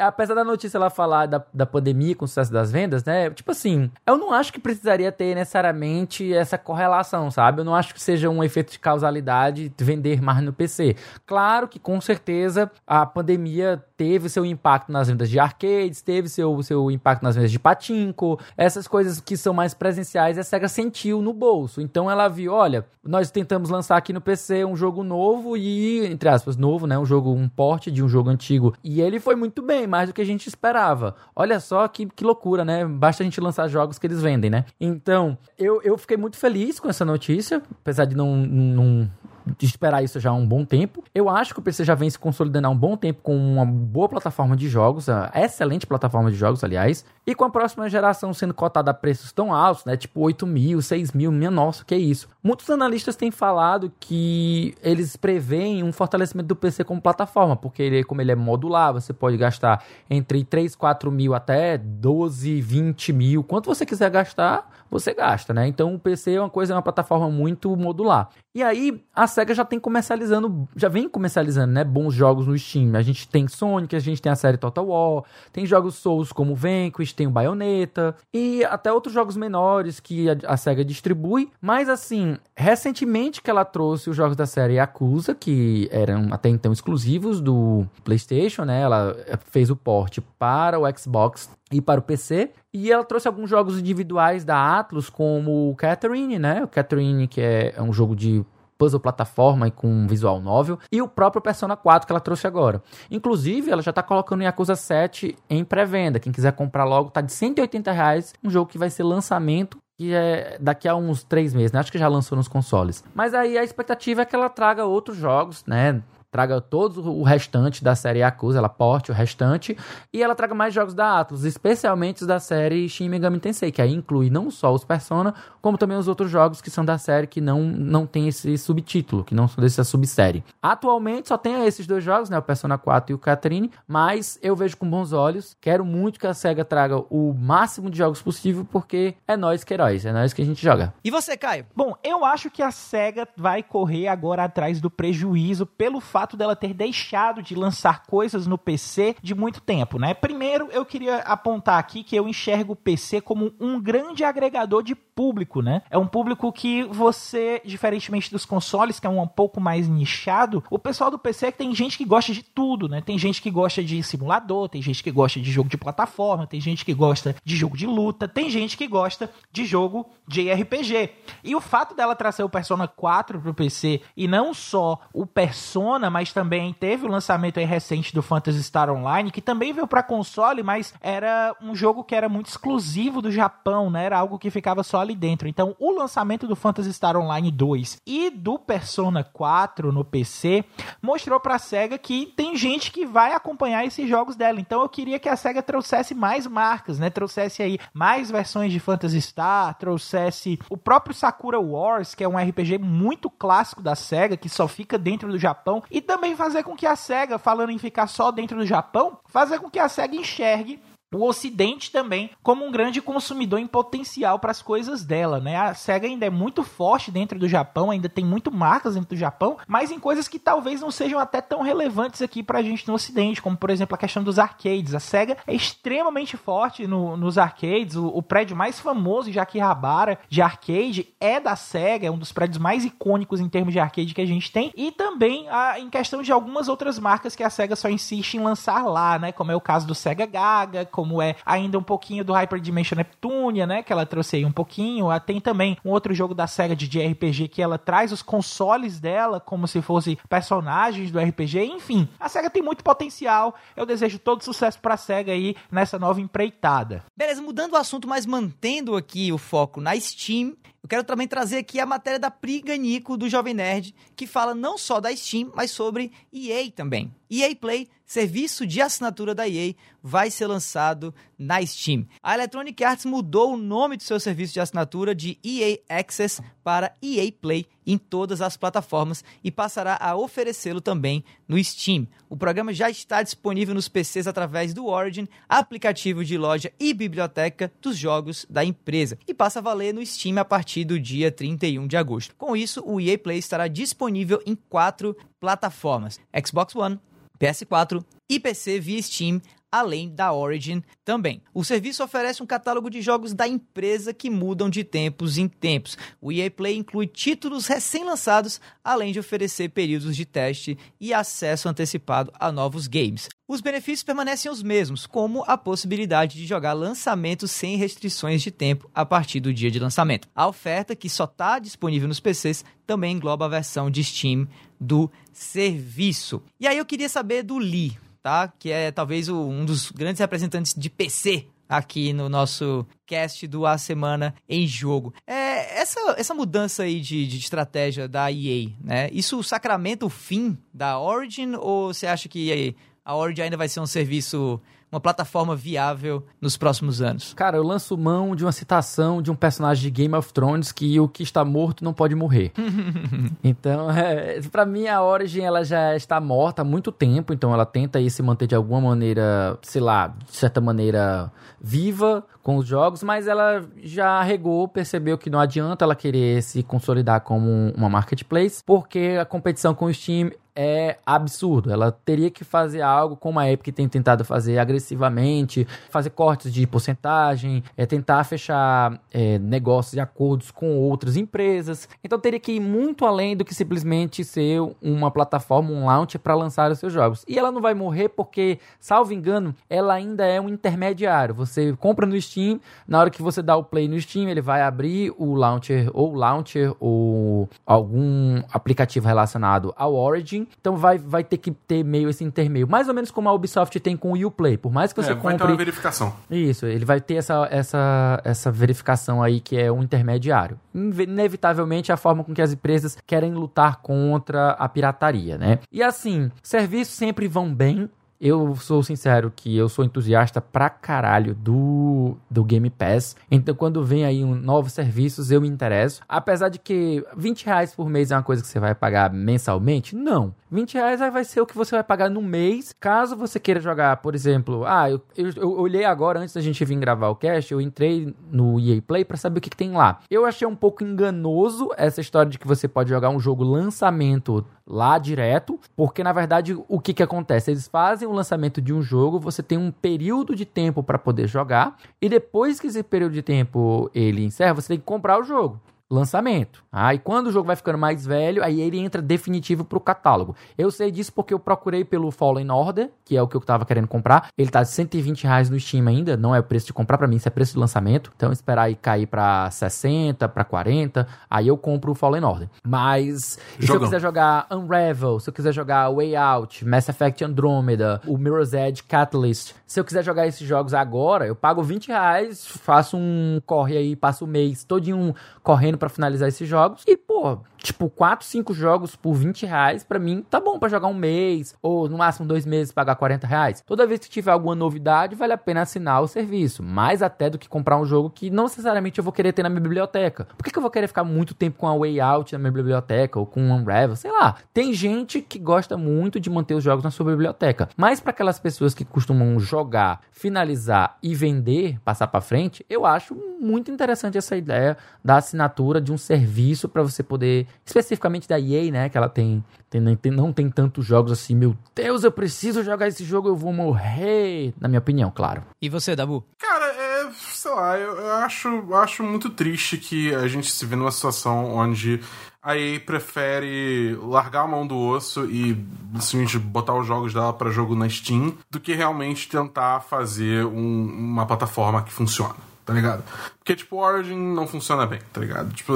apesar da notícia lá falar da, da pandemia com o sucesso das vendas, né? Tipo assim, eu não acho que precisaria ter necessariamente essa correlação, sabe? Eu não acho que seja um efeito de causalidade vender mais no PC. Claro que com certeza a pandemia teve seu impacto nas vendas de arcades, teve seu, seu impacto nas vendas de patinco, essas coisas que são mais presenciais, a SEGA sentiu no bolso. Então ela viu, olha, nós tentamos lançar aqui no PC um jogo novo e, entre aspas, novo, né? Um jogo, um porte de um jogo antigo. E ele foi muito bem, mais do que a gente esperava. Olha só que, que loucura, né? Basta a gente lançar jogos que eles vendem, né? Então, eu, eu fiquei muito feliz com essa notícia, apesar de não, não de esperar isso já há um bom tempo. Eu acho que o PC já vem se consolidando há um bom tempo com uma boa plataforma de jogos, excelente plataforma de jogos, aliás, e com a próxima geração sendo cotada a preços tão altos, né? Tipo 8 mil, 6 mil, minha nossa, que isso. Muitos analistas têm falado que eles preveem um fortalecimento do PC como plataforma, porque ele, como ele é modular, você pode gastar entre 3, 4 mil até 12, 20 mil. Quanto você quiser gastar, você gasta, né? Então o PC é uma coisa, é uma plataforma muito modular. E aí a SEGA já tem comercializando, já vem comercializando, né, bons jogos no Steam. A gente tem Sonic, a gente tem a série Total War, tem jogos Souls como Vanquish, tem o Bayonetta e até outros jogos menores que a, a SEGA distribui. Mas assim, recentemente que ela trouxe os jogos da série Yakuza, que eram até então exclusivos do PlayStation, né? Ela fez o port para o Xbox e para o PC. E ela trouxe alguns jogos individuais da Atlus, como o Catherine, né? O Catherine, que é um jogo de puzzle plataforma e com visual novel, e o próprio Persona 4 que ela trouxe agora. Inclusive, ela já tá colocando Yakuza 7 em pré-venda. Quem quiser comprar logo, tá de 180 reais, um jogo que vai ser lançamento que é daqui a uns três meses, né? Acho que já lançou nos consoles. Mas aí a expectativa é que ela traga outros jogos, né? Traga todo o restante da série Yakuza, ela porte o restante, e ela traga mais jogos da Atlus, especialmente os da série Shin Megami Tensei, que aí inclui não só os Persona, como também os outros jogos que são da série que não, não tem esse subtítulo, que não são dessa subsérie. Atualmente só tem esses dois jogos, né? O Persona 4 e o Catherine, mas eu vejo com bons olhos, quero muito que a SEGA traga o máximo de jogos possível, porque é nós que heróis, é nós que a gente joga. E você, Caio? Bom, eu acho que a SEGA vai correr agora atrás do prejuízo pelo fato dela ter deixado de lançar coisas no PC de muito tempo, né? Primeiro, eu queria apontar aqui que eu enxergo o PC como um grande agregador de público, né? É um público que você, diferentemente dos consoles, que é um pouco mais nichado, o pessoal do PC é que tem gente que gosta de tudo, né? Tem gente que gosta de simulador, tem gente que gosta de jogo de plataforma, tem gente que gosta de jogo de luta, tem gente que gosta de jogo de RPG. E o fato dela trazer o Persona 4 pro PC e não só o Persona, mas também teve o lançamento recente do Phantasy Star Online, que também veio para console, mas era um jogo que era muito exclusivo do Japão, né? Era algo que ficava só ali dentro. Então, o lançamento do Phantasy Star Online 2 e do Persona 4 no PC mostrou pra SEGA que tem gente que vai acompanhar esses jogos dela. Então, eu queria que a SEGA trouxesse mais marcas, né? Trouxesse aí mais versões de Phantasy Star, trouxesse o próprio Sakura Wars, que é um RPG muito clássico da SEGA, que só fica dentro do Japão, e também fazer com que a SEGA, falando em ficar só dentro do Japão, fazer com que a SEGA enxergue o Ocidente também como um grande consumidor em potencial para as coisas dela, né? A Sega ainda é muito forte dentro do Japão, ainda tem muito marcas dentro do Japão, mas em coisas que talvez não sejam até tão relevantes aqui para a gente no Ocidente, como por exemplo a questão dos arcades. A Sega é extremamente forte no, nos arcades. O, o, prédio mais famoso de Akihabara de arcade é da Sega, é um dos prédios mais icônicos em termos de arcade que a gente tem, e também a, em questão de algumas outras marcas que a Sega só insiste em lançar lá, né? Como é o caso do Sega Gaga, como é ainda um pouquinho do Hyper Dimension Neptunia, né, que ela trouxe aí um pouquinho. Tem também um outro jogo da SEGA de RPG que ela traz os consoles dela como se fossem personagens do RPG. Enfim, a SEGA tem muito potencial. Eu desejo todo sucesso pra SEGA aí nessa nova empreitada. Beleza, mudando o assunto, mas mantendo aqui o foco na Steam, eu quero também trazer aqui a matéria da Priga Nico do Jovem Nerd, que fala não só da Steam, mas sobre EA também. EA Play, serviço de assinatura da EA, vai ser lançado na Steam. A Electronic Arts mudou o nome do seu serviço de assinatura de EA Access para EA Play em todas as plataformas e passará a oferecê-lo também no Steam. O programa já está disponível nos PCs através do Origin, aplicativo de loja e biblioteca dos jogos da empresa, e passa a valer no Steam a partir do dia 31 de agosto. Com isso, o EA Play estará disponível em quatro plataformas: Xbox One, PS4 e PC via Steam, além da Origin também. O serviço oferece um catálogo de jogos da empresa que mudam de tempos em tempos. O EA Play inclui títulos recém-lançados, além de oferecer períodos de teste e acesso antecipado a novos games. Os benefícios permanecem os mesmos, como a possibilidade de jogar lançamentos sem restrições de tempo a partir do dia de lançamento. A oferta, que só está disponível nos PCs, também engloba a versão de Steam do serviço. E aí eu queria saber do Lee, tá? Que é talvez o, um dos grandes representantes de PC aqui no nosso cast do A Semana em Jogo. É, essa, essa mudança aí de, de estratégia da EA, né? Isso sacramenta o fim da Origin ou você acha que a Origin ainda vai ser um serviço uma plataforma viável nos próximos anos? Cara, eu lanço mão de uma citação de um personagem de Game of Thrones que o que está morto não pode morrer. então, é, para mim a Origin ela já está morta há muito tempo, então ela tenta aí se manter de alguma maneira, sei lá, de certa maneira viva com os jogos, mas ela já regou, percebeu que não adianta ela querer se consolidar como uma marketplace, porque a competição com o Steam é absurdo. Ela teria que fazer algo como a Epic tem tentado fazer agressivamente, fazer cortes de porcentagem, é tentar fechar é, negócios e acordos com outras empresas. Então teria que ir muito além do que simplesmente ser uma plataforma, um launch para lançar os seus jogos. E ela não vai morrer porque, salvo engano, ela ainda é um intermediário. Você compra no Steam, na hora que você dá o play no Steam, ele vai abrir o launcher ou launcher ou algum aplicativo relacionado ao Origin então vai, vai ter que ter meio esse intermeio. Mais ou menos como a Ubisoft tem com o Uplay. Por mais que você é, compre. Vai ter uma verificação. Isso, ele vai ter essa, essa, essa verificação aí que é um intermediário. Inevitavelmente é a forma com que as empresas querem lutar contra a pirataria, né? E assim, serviços sempre vão bem, eu sou sincero que eu sou entusiasta pra caralho do, do Game Pass. Então, quando vem aí um, novos serviços, eu me interesso. Apesar de que 20 reais por mês é uma coisa que você vai pagar mensalmente, não. 20 reais vai ser o que você vai pagar no mês. Caso você queira jogar, por exemplo, ah, eu, eu, eu olhei agora antes da gente vir gravar o cast, eu entrei no EA Play para saber o que, que tem lá. Eu achei um pouco enganoso essa história de que você pode jogar um jogo lançamento lá direto, porque na verdade o que que acontece? Eles fazem o lançamento de um jogo, você tem um período de tempo para poder jogar, e depois que esse período de tempo ele encerra, você tem que comprar o jogo lançamento. Aí ah, quando o jogo vai ficando mais velho, aí ele entra definitivo pro catálogo. Eu sei disso porque eu procurei pelo Fallen Order, que é o que eu tava querendo comprar. Ele tá de 120 reais no Steam ainda, não é o preço de comprar para mim, isso é preço de lançamento. Então esperar aí cair para 60, para 40, aí eu compro o Fallen Order. Mas se eu quiser jogar Unravel, se eu quiser jogar Way Out, Mass Effect Andromeda, o Mirror's Edge Catalyst, se eu quiser jogar esses jogos agora, eu pago 20 reais, faço um corre aí, passo o mês todinho correndo para finalizar esses jogos. E, pô, tipo, 4, 5 jogos por 20 reais, pra mim tá bom para jogar um mês, ou no máximo dois meses pagar 40 reais. Toda vez que tiver alguma novidade, vale a pena assinar o serviço. Mais até do que comprar um jogo que não necessariamente eu vou querer ter na minha biblioteca. Por que, que eu vou querer ficar muito tempo com a Way Out na minha biblioteca, ou com Unravel? Sei lá. Tem gente que gosta muito de manter os jogos na sua biblioteca. Mas para aquelas pessoas que costumam jogar, finalizar e vender, passar para frente, eu acho muito interessante essa ideia da assinatura de um serviço para você poder especificamente da EA, né? Que ela tem, tem, não tem tantos jogos assim. Meu Deus, eu preciso jogar esse jogo, eu vou morrer. Na minha opinião, claro. E você, Dabu? Cara, é, sei lá, eu, eu acho, acho muito triste que a gente se vê numa situação onde a EA prefere largar a mão do osso e simplesmente botar os jogos dela para jogo na Steam do que realmente tentar fazer um, uma plataforma que funcione tá ligado? Porque tipo, Origin não funciona bem, tá ligado? Tipo,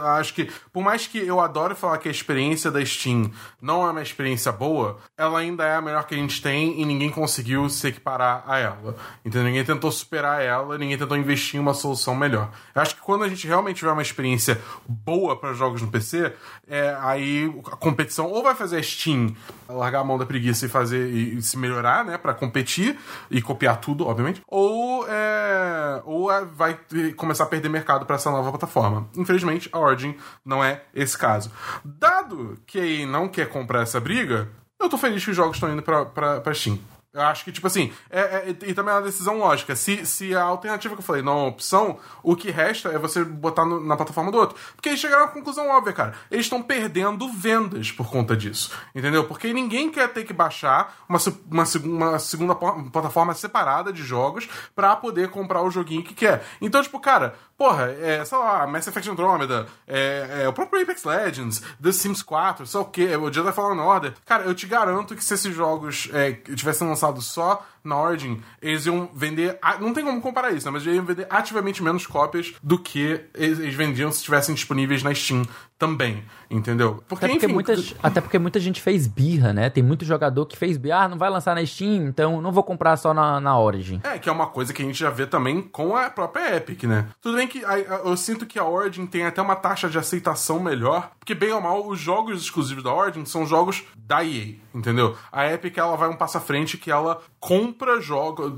acho que, por mais que eu adore falar que a experiência da Steam não é uma experiência boa, ela ainda é a melhor que a gente tem e ninguém conseguiu se equiparar a ela. Entendeu? Ninguém tentou superar ela, ninguém tentou investir em uma solução melhor. Eu acho que quando a gente realmente tiver uma experiência boa para jogos no PC, é, aí a competição ou vai fazer a Steam largar a mão da preguiça e fazer e se melhorar, né, para competir e copiar tudo, obviamente, ou é, ou é, vai começar a perder mercado para essa nova plataforma. Infelizmente, a Origin não é esse caso. Dado que aí não quer comprar essa briga, eu tô feliz que os jogos estão indo pra, pra Steam. Eu acho que, tipo assim, é, é, e também é uma decisão lógica. Se, se a alternativa que eu falei não é uma opção, o que resta é você botar no, na plataforma do outro. Porque eles chegaram à conclusão óbvia, cara. Eles estão perdendo vendas por conta disso. Entendeu? Porque ninguém quer ter que baixar uma, uma, uma segunda plataforma separada de jogos para poder comprar o joguinho que quer. Então, tipo, cara, porra, é, sei lá, Mass Effect Andromeda, é, é, o próprio Apex Legends, The Sims 4, sei o que, o Jedi Fallen Order. Cara, eu te garanto que se esses jogos é, tivessem lançado só na Origin, eles iam vender. Não tem como comparar isso, né? Mas eles iam vender ativamente menos cópias do que eles vendiam se estivessem disponíveis na Steam também, entendeu? Porque, até, porque enfim, muita, até porque muita gente fez birra, né? Tem muito jogador que fez birra, ah, não vai lançar na Steam, então não vou comprar só na, na Origin. É, que é uma coisa que a gente já vê também com a própria Epic, né? Tudo bem que eu sinto que a Origin tem até uma taxa de aceitação melhor, porque bem ou mal, os jogos exclusivos da Origin são jogos da EA, entendeu? A Epic, ela vai um passo à frente que ela compra jogos.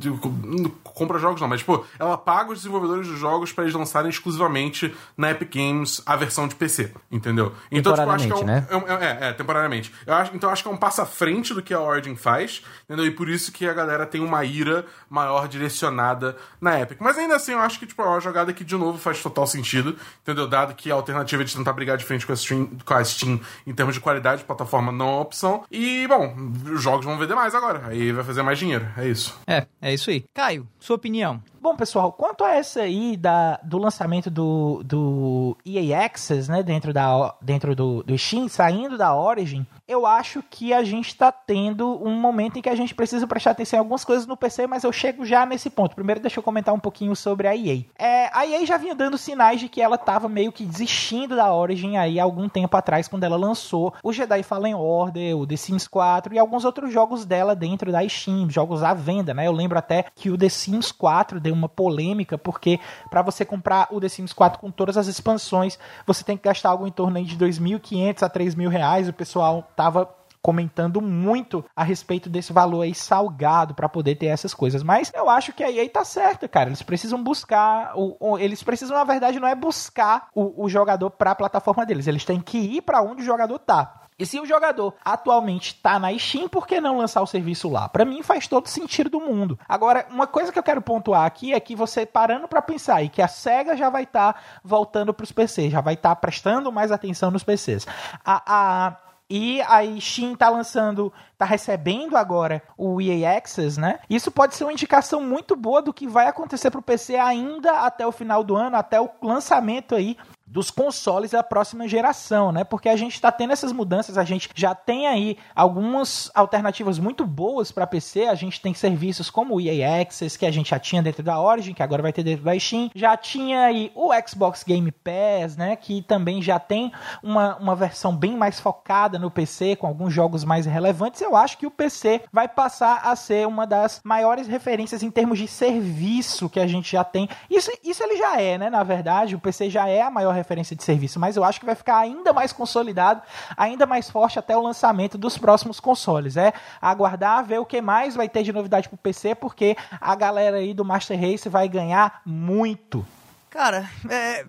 Compra jogos não, mas tipo, ela paga os desenvolvedores dos jogos para eles lançarem exclusivamente na Epic Games a versão de PC. Entendeu? Então, tipo, acho que é, um, né? é, é, é, temporariamente. Eu acho, então acho que é um passo à frente do que a Origin faz, entendeu? E por isso que a galera tem uma ira maior direcionada na Epic. Mas ainda assim, eu acho que tipo, é uma jogada que, de novo, faz total sentido, entendeu? Dado que a alternativa de tentar brigar de frente com a, Steam, com a Steam em termos de qualidade de plataforma não é uma opção. E, bom, os jogos vão vender mais agora. Aí vai fazer mais dinheiro. É isso. É, é isso aí. Caio, sua opinião. Bom, pessoal, quanto a essa aí da, do lançamento do, do EA Access, né, dentro, da, dentro do, do Steam, saindo da Origin, eu acho que a gente está tendo um momento em que a gente precisa prestar atenção em algumas coisas no PC, mas eu chego já nesse ponto. Primeiro, deixa eu comentar um pouquinho sobre a EA. É, a EA já vinha dando sinais de que ela estava meio que desistindo da Origin aí algum tempo atrás, quando ela lançou o Jedi Fallen Order, o The Sims 4 e alguns outros jogos dela dentro da Steam, jogos à venda, né? Eu lembro até que o The Sims 4 deu uma polêmica, porque para você comprar o The Sims 4 com todas as expansões, você tem que gastar algo em torno de 2.500 a 3.000 reais. O pessoal tava comentando muito a respeito desse valor aí salgado para poder ter essas coisas. Mas eu acho que a EA tá certa, cara. Eles precisam buscar, o, o, eles precisam, na verdade, não é buscar o, o jogador para a plataforma deles. Eles têm que ir para onde o jogador tá. E se o jogador atualmente está na Steam, por que não lançar o serviço lá? Para mim faz todo sentido do mundo. Agora, uma coisa que eu quero pontuar aqui é que você parando para pensar e que a Sega já vai estar tá voltando para os PCs, já vai estar tá prestando mais atenção nos PCs. A, a e a Steam tá lançando, tá recebendo agora o EA Access, né? Isso pode ser uma indicação muito boa do que vai acontecer pro PC ainda até o final do ano, até o lançamento aí dos consoles da próxima geração, né? Porque a gente está tendo essas mudanças, a gente já tem aí algumas alternativas muito boas para PC, a gente tem serviços como o EA Access, que a gente já tinha dentro da Origin, que agora vai ter dentro da Steam, já tinha aí o Xbox Game Pass, né? Que também já tem uma, uma versão bem mais focada no PC, com alguns jogos mais relevantes. Eu acho que o PC vai passar a ser uma das maiores referências em termos de serviço que a gente já tem. Isso, isso ele já é, né? Na verdade, o PC já é a maior referência de serviço, mas eu acho que vai ficar ainda mais consolidado, ainda mais forte até o lançamento dos próximos consoles. É aguardar, ver o que mais vai ter de novidade para o PC, porque a galera aí do Master Race vai ganhar muito. Cara, é,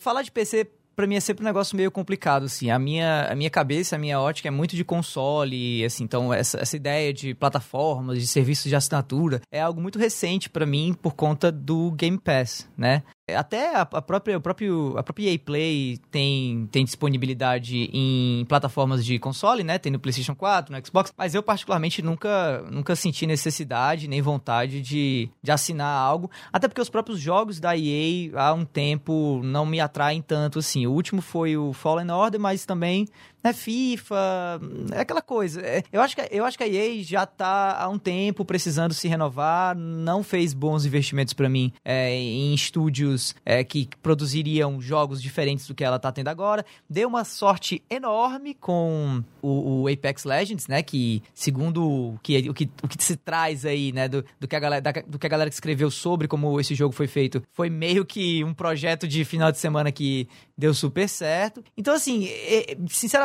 falar de PC para mim é sempre um negócio meio complicado, assim. A minha, a minha cabeça, a minha ótica é muito de console, assim. Então, essa, essa ideia de plataformas, de serviços de assinatura, é algo muito recente para mim por conta do Game Pass, né? Até a, própria, o próprio, a própria EA Play tem, tem disponibilidade em plataformas de console, né? Tem no PlayStation 4, no Xbox, mas eu particularmente nunca, nunca senti necessidade nem vontade de, de assinar algo, até porque os próprios jogos da EA há um tempo não me atraem tanto assim. O último foi o Fallen Order, mas também né, FIFA, é aquela coisa. Eu acho, que, eu acho que a EA já tá há um tempo precisando se renovar, não fez bons investimentos para mim é, em estúdios é, que produziriam jogos diferentes do que ela tá tendo agora. Deu uma sorte enorme com o, o Apex Legends, né? Que, segundo o que, o que, o que se traz aí, né? Do, do, que a galera, da, do que a galera que escreveu sobre como esse jogo foi feito, foi meio que um projeto de final de semana que deu super certo. Então, assim, é,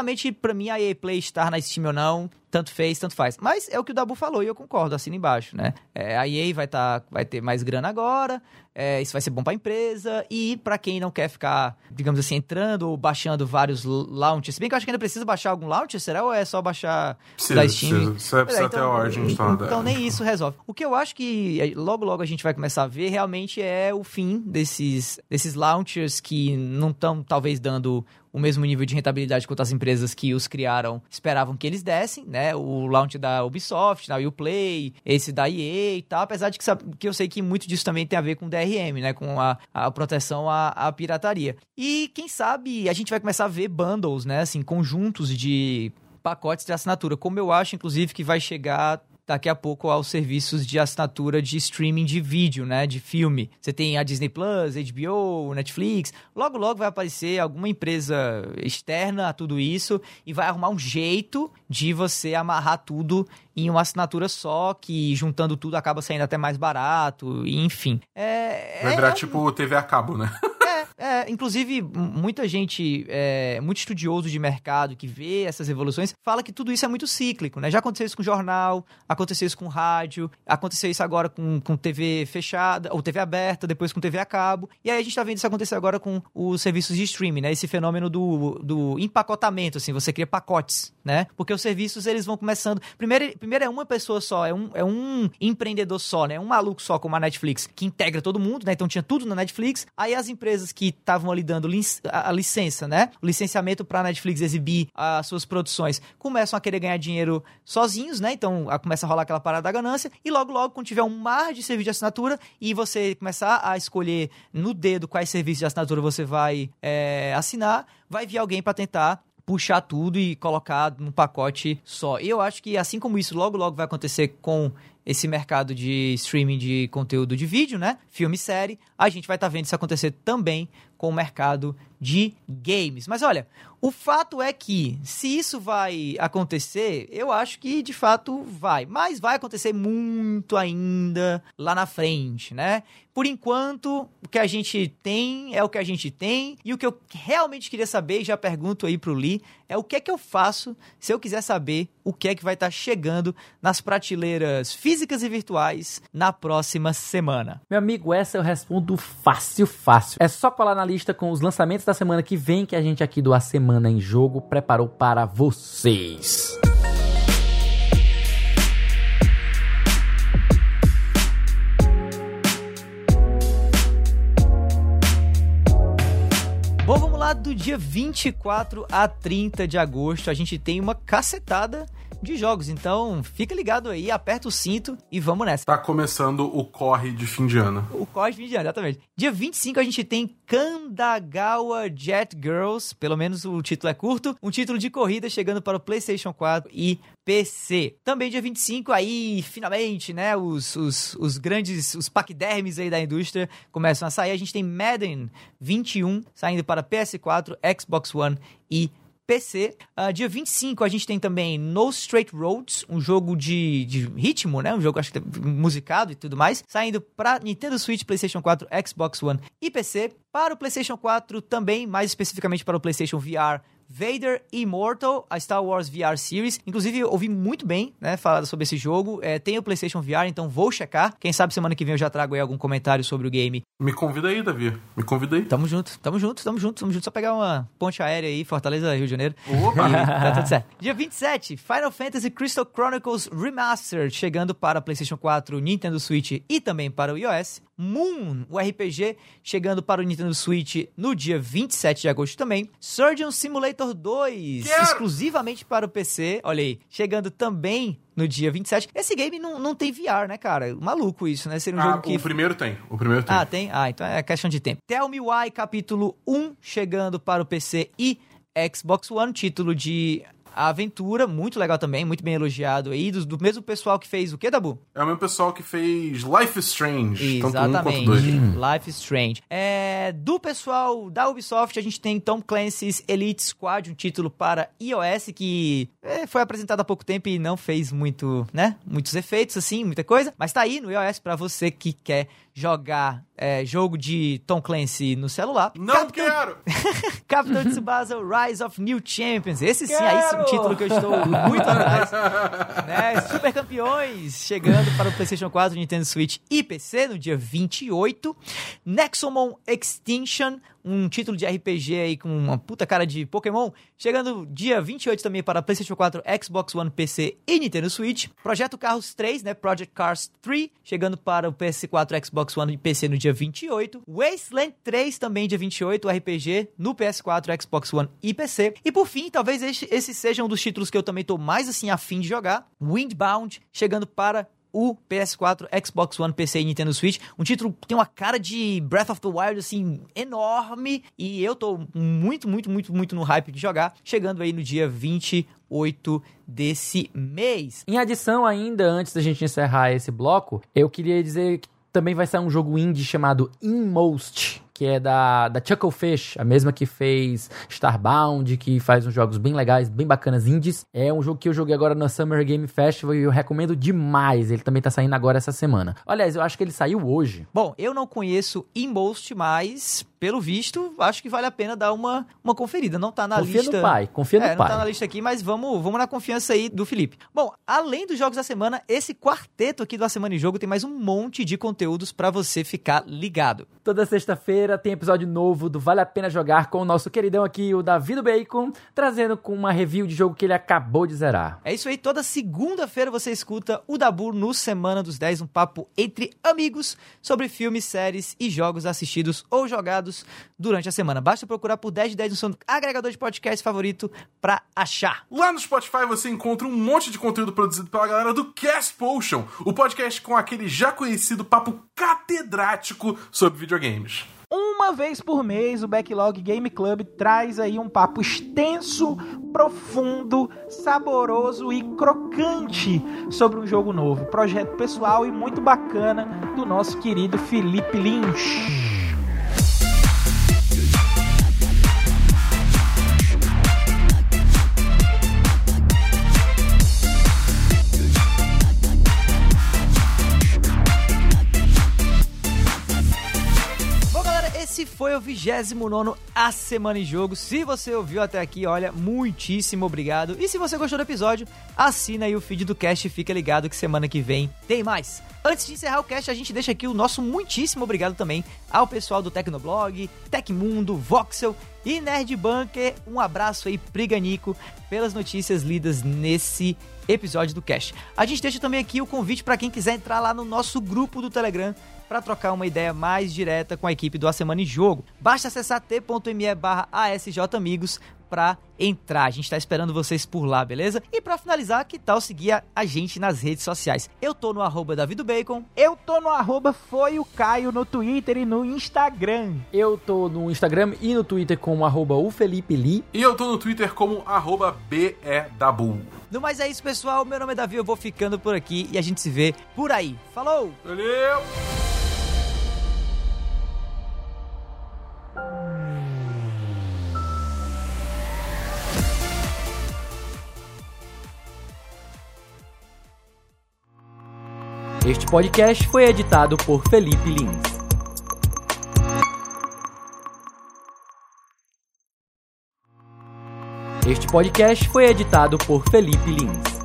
sinceramente, pra mim, a EA Play estar na Steam ou não, tanto fez, tanto faz. Mas é o que o Dabu falou e eu concordo, assina embaixo, né? É, a EA vai, tá, vai ter mais grana agora, é, isso vai ser bom pra empresa e para quem não quer ficar, digamos assim, entrando ou baixando vários launchers. Se bem que eu acho que ainda precisa baixar algum launcher, será? Ou é só baixar Precisa, da Steam? precisa. Você vai precisar É, ter a Origin instalada. Então nem isso resolve. O que eu acho que é, logo logo a gente vai começar a ver realmente é o fim desses, desses launchers que não estão talvez dando o mesmo nível de rentabilidade quanto as empresas que os criaram esperavam que eles dessem, né? O launch da Ubisoft, da Uplay, esse da EA e tal, apesar de que, que eu sei que muito disso também tem a ver com DRM, né? Com a, a proteção à, à pirataria. E quem sabe a gente vai começar a ver bundles, né? Assim, conjuntos de pacotes de assinatura, como eu acho, inclusive, que vai chegar daqui a pouco aos serviços de assinatura de streaming de vídeo, né, de filme. Você tem a Disney Plus, HBO, Netflix. Logo logo vai aparecer alguma empresa externa a tudo isso e vai arrumar um jeito de você amarrar tudo em uma assinatura só, que juntando tudo acaba saindo até mais barato, e enfim. É, Vai é- virar é tipo TV a cabo, né? é, inclusive, muita gente, é, muito estudioso de mercado que vê essas evoluções, fala que tudo isso é muito cíclico, né? Já aconteceu isso com jornal, aconteceu isso com rádio, aconteceu isso agora com, com TV fechada, ou TV aberta, depois com TV a cabo. E aí a gente tá vendo isso acontecer agora com os serviços de streaming, né? Esse fenômeno do, do empacotamento, assim, você cria pacotes, né? Porque os serviços, eles vão começando... Primeiro, primeiro é uma pessoa só, é um, é um empreendedor só, né? Um maluco só, como a Netflix, que integra todo mundo, né? Então tinha tudo na Netflix. Aí as empresas que estavam ali dando a, a licença, né? O licenciamento pra Netflix exibir as suas produções, começam a querer ganhar dinheiro sozinhos, né? Então a- começa a rolar aquela parada da ganância. E logo, logo, quando tiver um mar de serviço de assinatura e você começar a escolher no dedo quais serviços de assinatura você vai é, assinar, vai vir alguém pra tentar puxar tudo e colocar num pacote só. E eu acho que assim como isso logo logo vai acontecer com esse mercado de streaming de conteúdo de vídeo, né? Filme e série, a gente vai estar vendo isso acontecer também com o mercado de games. Mas olha, o fato é que se isso vai acontecer, eu acho que de fato vai, mas vai acontecer muito ainda lá na frente, né? Por enquanto, o que a gente tem é o que a gente tem. E o que eu realmente queria saber, e já pergunto aí pro Lee, é o que é que eu faço se eu quiser saber o que é que vai estar chegando nas prateleiras físicas e virtuais na próxima semana. Meu amigo, essa eu respondo fácil, fácil. É só colar na lista com os lançamentos da semana que vem que a gente aqui do A Semana em Jogo preparou para vocês. Bom, lá, do dia 24 a 30 de agosto, a gente tem uma cacetada de jogos. Então, fica ligado aí, aperta o cinto e vamos nessa. Tá começando o corre de fim de ano. O Cosme de exatamente. Dia 25 a gente tem Kandagawa Jet Girls, pelo menos o título é curto, um título de corrida chegando para o PlayStation 4 e PC. Também dia 25 aí, finalmente, né, os, os, os grandes, os paquidermes aí da indústria começam a sair. A gente tem Madden 21 saindo para PS4, Xbox One e PC. Ah, dia 25 a gente tem também No Straight Roads, um jogo de, de ritmo, né? Um jogo acho que musicado e tudo mais, saindo para Nintendo Switch, PlayStation 4, Xbox One e PC. Para o PlayStation 4 também, mais especificamente para o PlayStation VR, Vader Immortal, a Star Wars VR Series. Inclusive, eu ouvi muito bem, né, falar sobre esse jogo. É, tem o PlayStation VR, então vou checar. Quem sabe semana que vem eu já trago aí algum comentário sobre o game. Me convida aí, Davi. Me convida aí. Tamo junto, tamo junto, tamo junto, tamo junto. Só pegar uma ponte aérea aí, Fortaleza, Rio de Janeiro. Opa! E tá tudo certo. Dia 27, Final Fantasy Crystal Chronicles Remastered, chegando para PlayStation 4, Nintendo Switch e também para o iOS. Moon, o RPG, chegando para o Nintendo Switch no dia 27 de agosto também. Surgeon Simulator 2, Quero! exclusivamente para o PC. Olha aí, chegando também no dia 27. Esse game não, não tem VR, né, cara? Maluco isso, né? Ser um Ah, jogo que o primeiro tem. O primeiro tem. ah, tem? Ah, então é questão de tempo. Tell Me Why, capítulo 1, chegando para o PC e Xbox One, título de a aventura, muito legal também, muito bem elogiado aí, do, do mesmo pessoal que fez o que, Dabu? É o mesmo pessoal que fez Life is Strange, tanto um quanto Exatamente. dois. Life is Strange. É, do pessoal da Ubisoft, a gente tem Tom Clancy's Elite Squad, um título para iOS que é, foi apresentado há pouco tempo e não fez muito, né? Muitos efeitos, assim, muita coisa. Mas tá aí no iOS para você que quer jogar é, jogo de Tom Clancy no celular. Não Capitão- quero! Capitão Tsubasa Rise of New Champions. Esse sim, aí sim, um título que eu estou muito atrás. né? Super campeões chegando para o PlayStation 4, Nintendo Switch e PC no dia 28. Nexomon Extinction, um título de RPG aí com uma puta cara de Pokémon, chegando dia 28 também para PlayStation 4, Xbox One, PC e Nintendo Switch. Projeto Carros 3, né? Project Cars 3, chegando para o PS4, Xbox One e PC no dia 28. Wasteland 3 também dia 28, o RPG no PS4, Xbox One e PC. E por fim, talvez esse, esse seja um dos títulos que eu também tô mais assim afim de jogar, Windbound, chegando para o PS4, Xbox One, PC e Nintendo Switch. Um título que tem uma cara de Breath of the Wild, assim, enorme. E eu tô muito, muito, muito, muito no hype de jogar. Chegando aí no dia 28 desse mês. Em adição, ainda antes da gente encerrar esse bloco, eu queria dizer que também vai sair um jogo indie chamado Inmost, que é da, da Chucklefish, a mesma que fez Starbound, que faz uns jogos bem legais, bem bacanas indies. É um jogo que eu joguei agora no Summer Game Festival e eu recomendo demais. Ele também tá saindo agora essa semana. Aliás, eu acho que ele saiu hoje. Bom, eu não conheço Inmost, mas pelo visto, acho que vale a pena dar uma, uma conferida. Não tá na confia lista. no pai, confia no é, não pai. tá na lista aqui, mas vamos, vamos na confiança aí do Felipe. Bom, além dos jogos da semana, esse quarteto aqui do A Semana em Jogo tem mais um monte de conteúdos pra você ficar ligado. Toda sexta-feira tem episódio novo do Vale a Pena Jogar com o nosso queridão aqui, o Davi do Bacon, trazendo com uma review de jogo que ele acabou de zerar. É isso aí, toda segunda-feira você escuta o Dabu no Semana dos 10, um papo entre amigos sobre filmes, séries e jogos assistidos ou jogados durante a semana. Basta procurar por 10 de 10 no seu agregador de podcast favorito pra achar. Lá no Spotify você encontra um monte de conteúdo produzido pela galera do Cast Potion, o podcast com aquele já conhecido papo catedrático sobre videogames. Uma vez por mês, o Backlog Game Club traz aí um papo extenso, profundo, saboroso e crocante sobre um jogo novo. Projeto pessoal e muito bacana do nosso querido Felipe Lynch. Foi o 29 A Semana em Jogo. Se você ouviu até aqui, olha, muitíssimo obrigado. E se você gostou do episódio, assina aí o feed do cast e fica ligado que semana que vem tem mais. Antes de encerrar o cast, a gente deixa aqui o nosso muitíssimo obrigado também ao pessoal do Tecnoblog, Tecmundo, Voxel e Nerd Bunker. Um abraço aí, Priganico, pelas notícias lidas nesse episódio do Cast. A gente deixa também aqui o convite para quem quiser entrar lá no nosso grupo do Telegram para trocar uma ideia mais direta com a equipe do A Semana em Jogo. Basta acessar t.me barra asjamigos para entrar. A gente tá esperando vocês por lá, beleza? E para finalizar, que tal seguir a, gente nas redes sociais? Eu tô no arroba davidobacon. Eu tô no arroba foi o Caio no Twitter e no Instagram. Eu tô no Instagram e no Twitter como arroba o Felipe Lee. E eu tô no Twitter como arroba BEDabu. No mais é isso, pessoal. Meu nome é Davi, eu vou ficando por aqui e a gente se vê por aí. Falou! Valeu! Este podcast foi editado por Felipe Lins. Este podcast foi editado por Felipe Lins.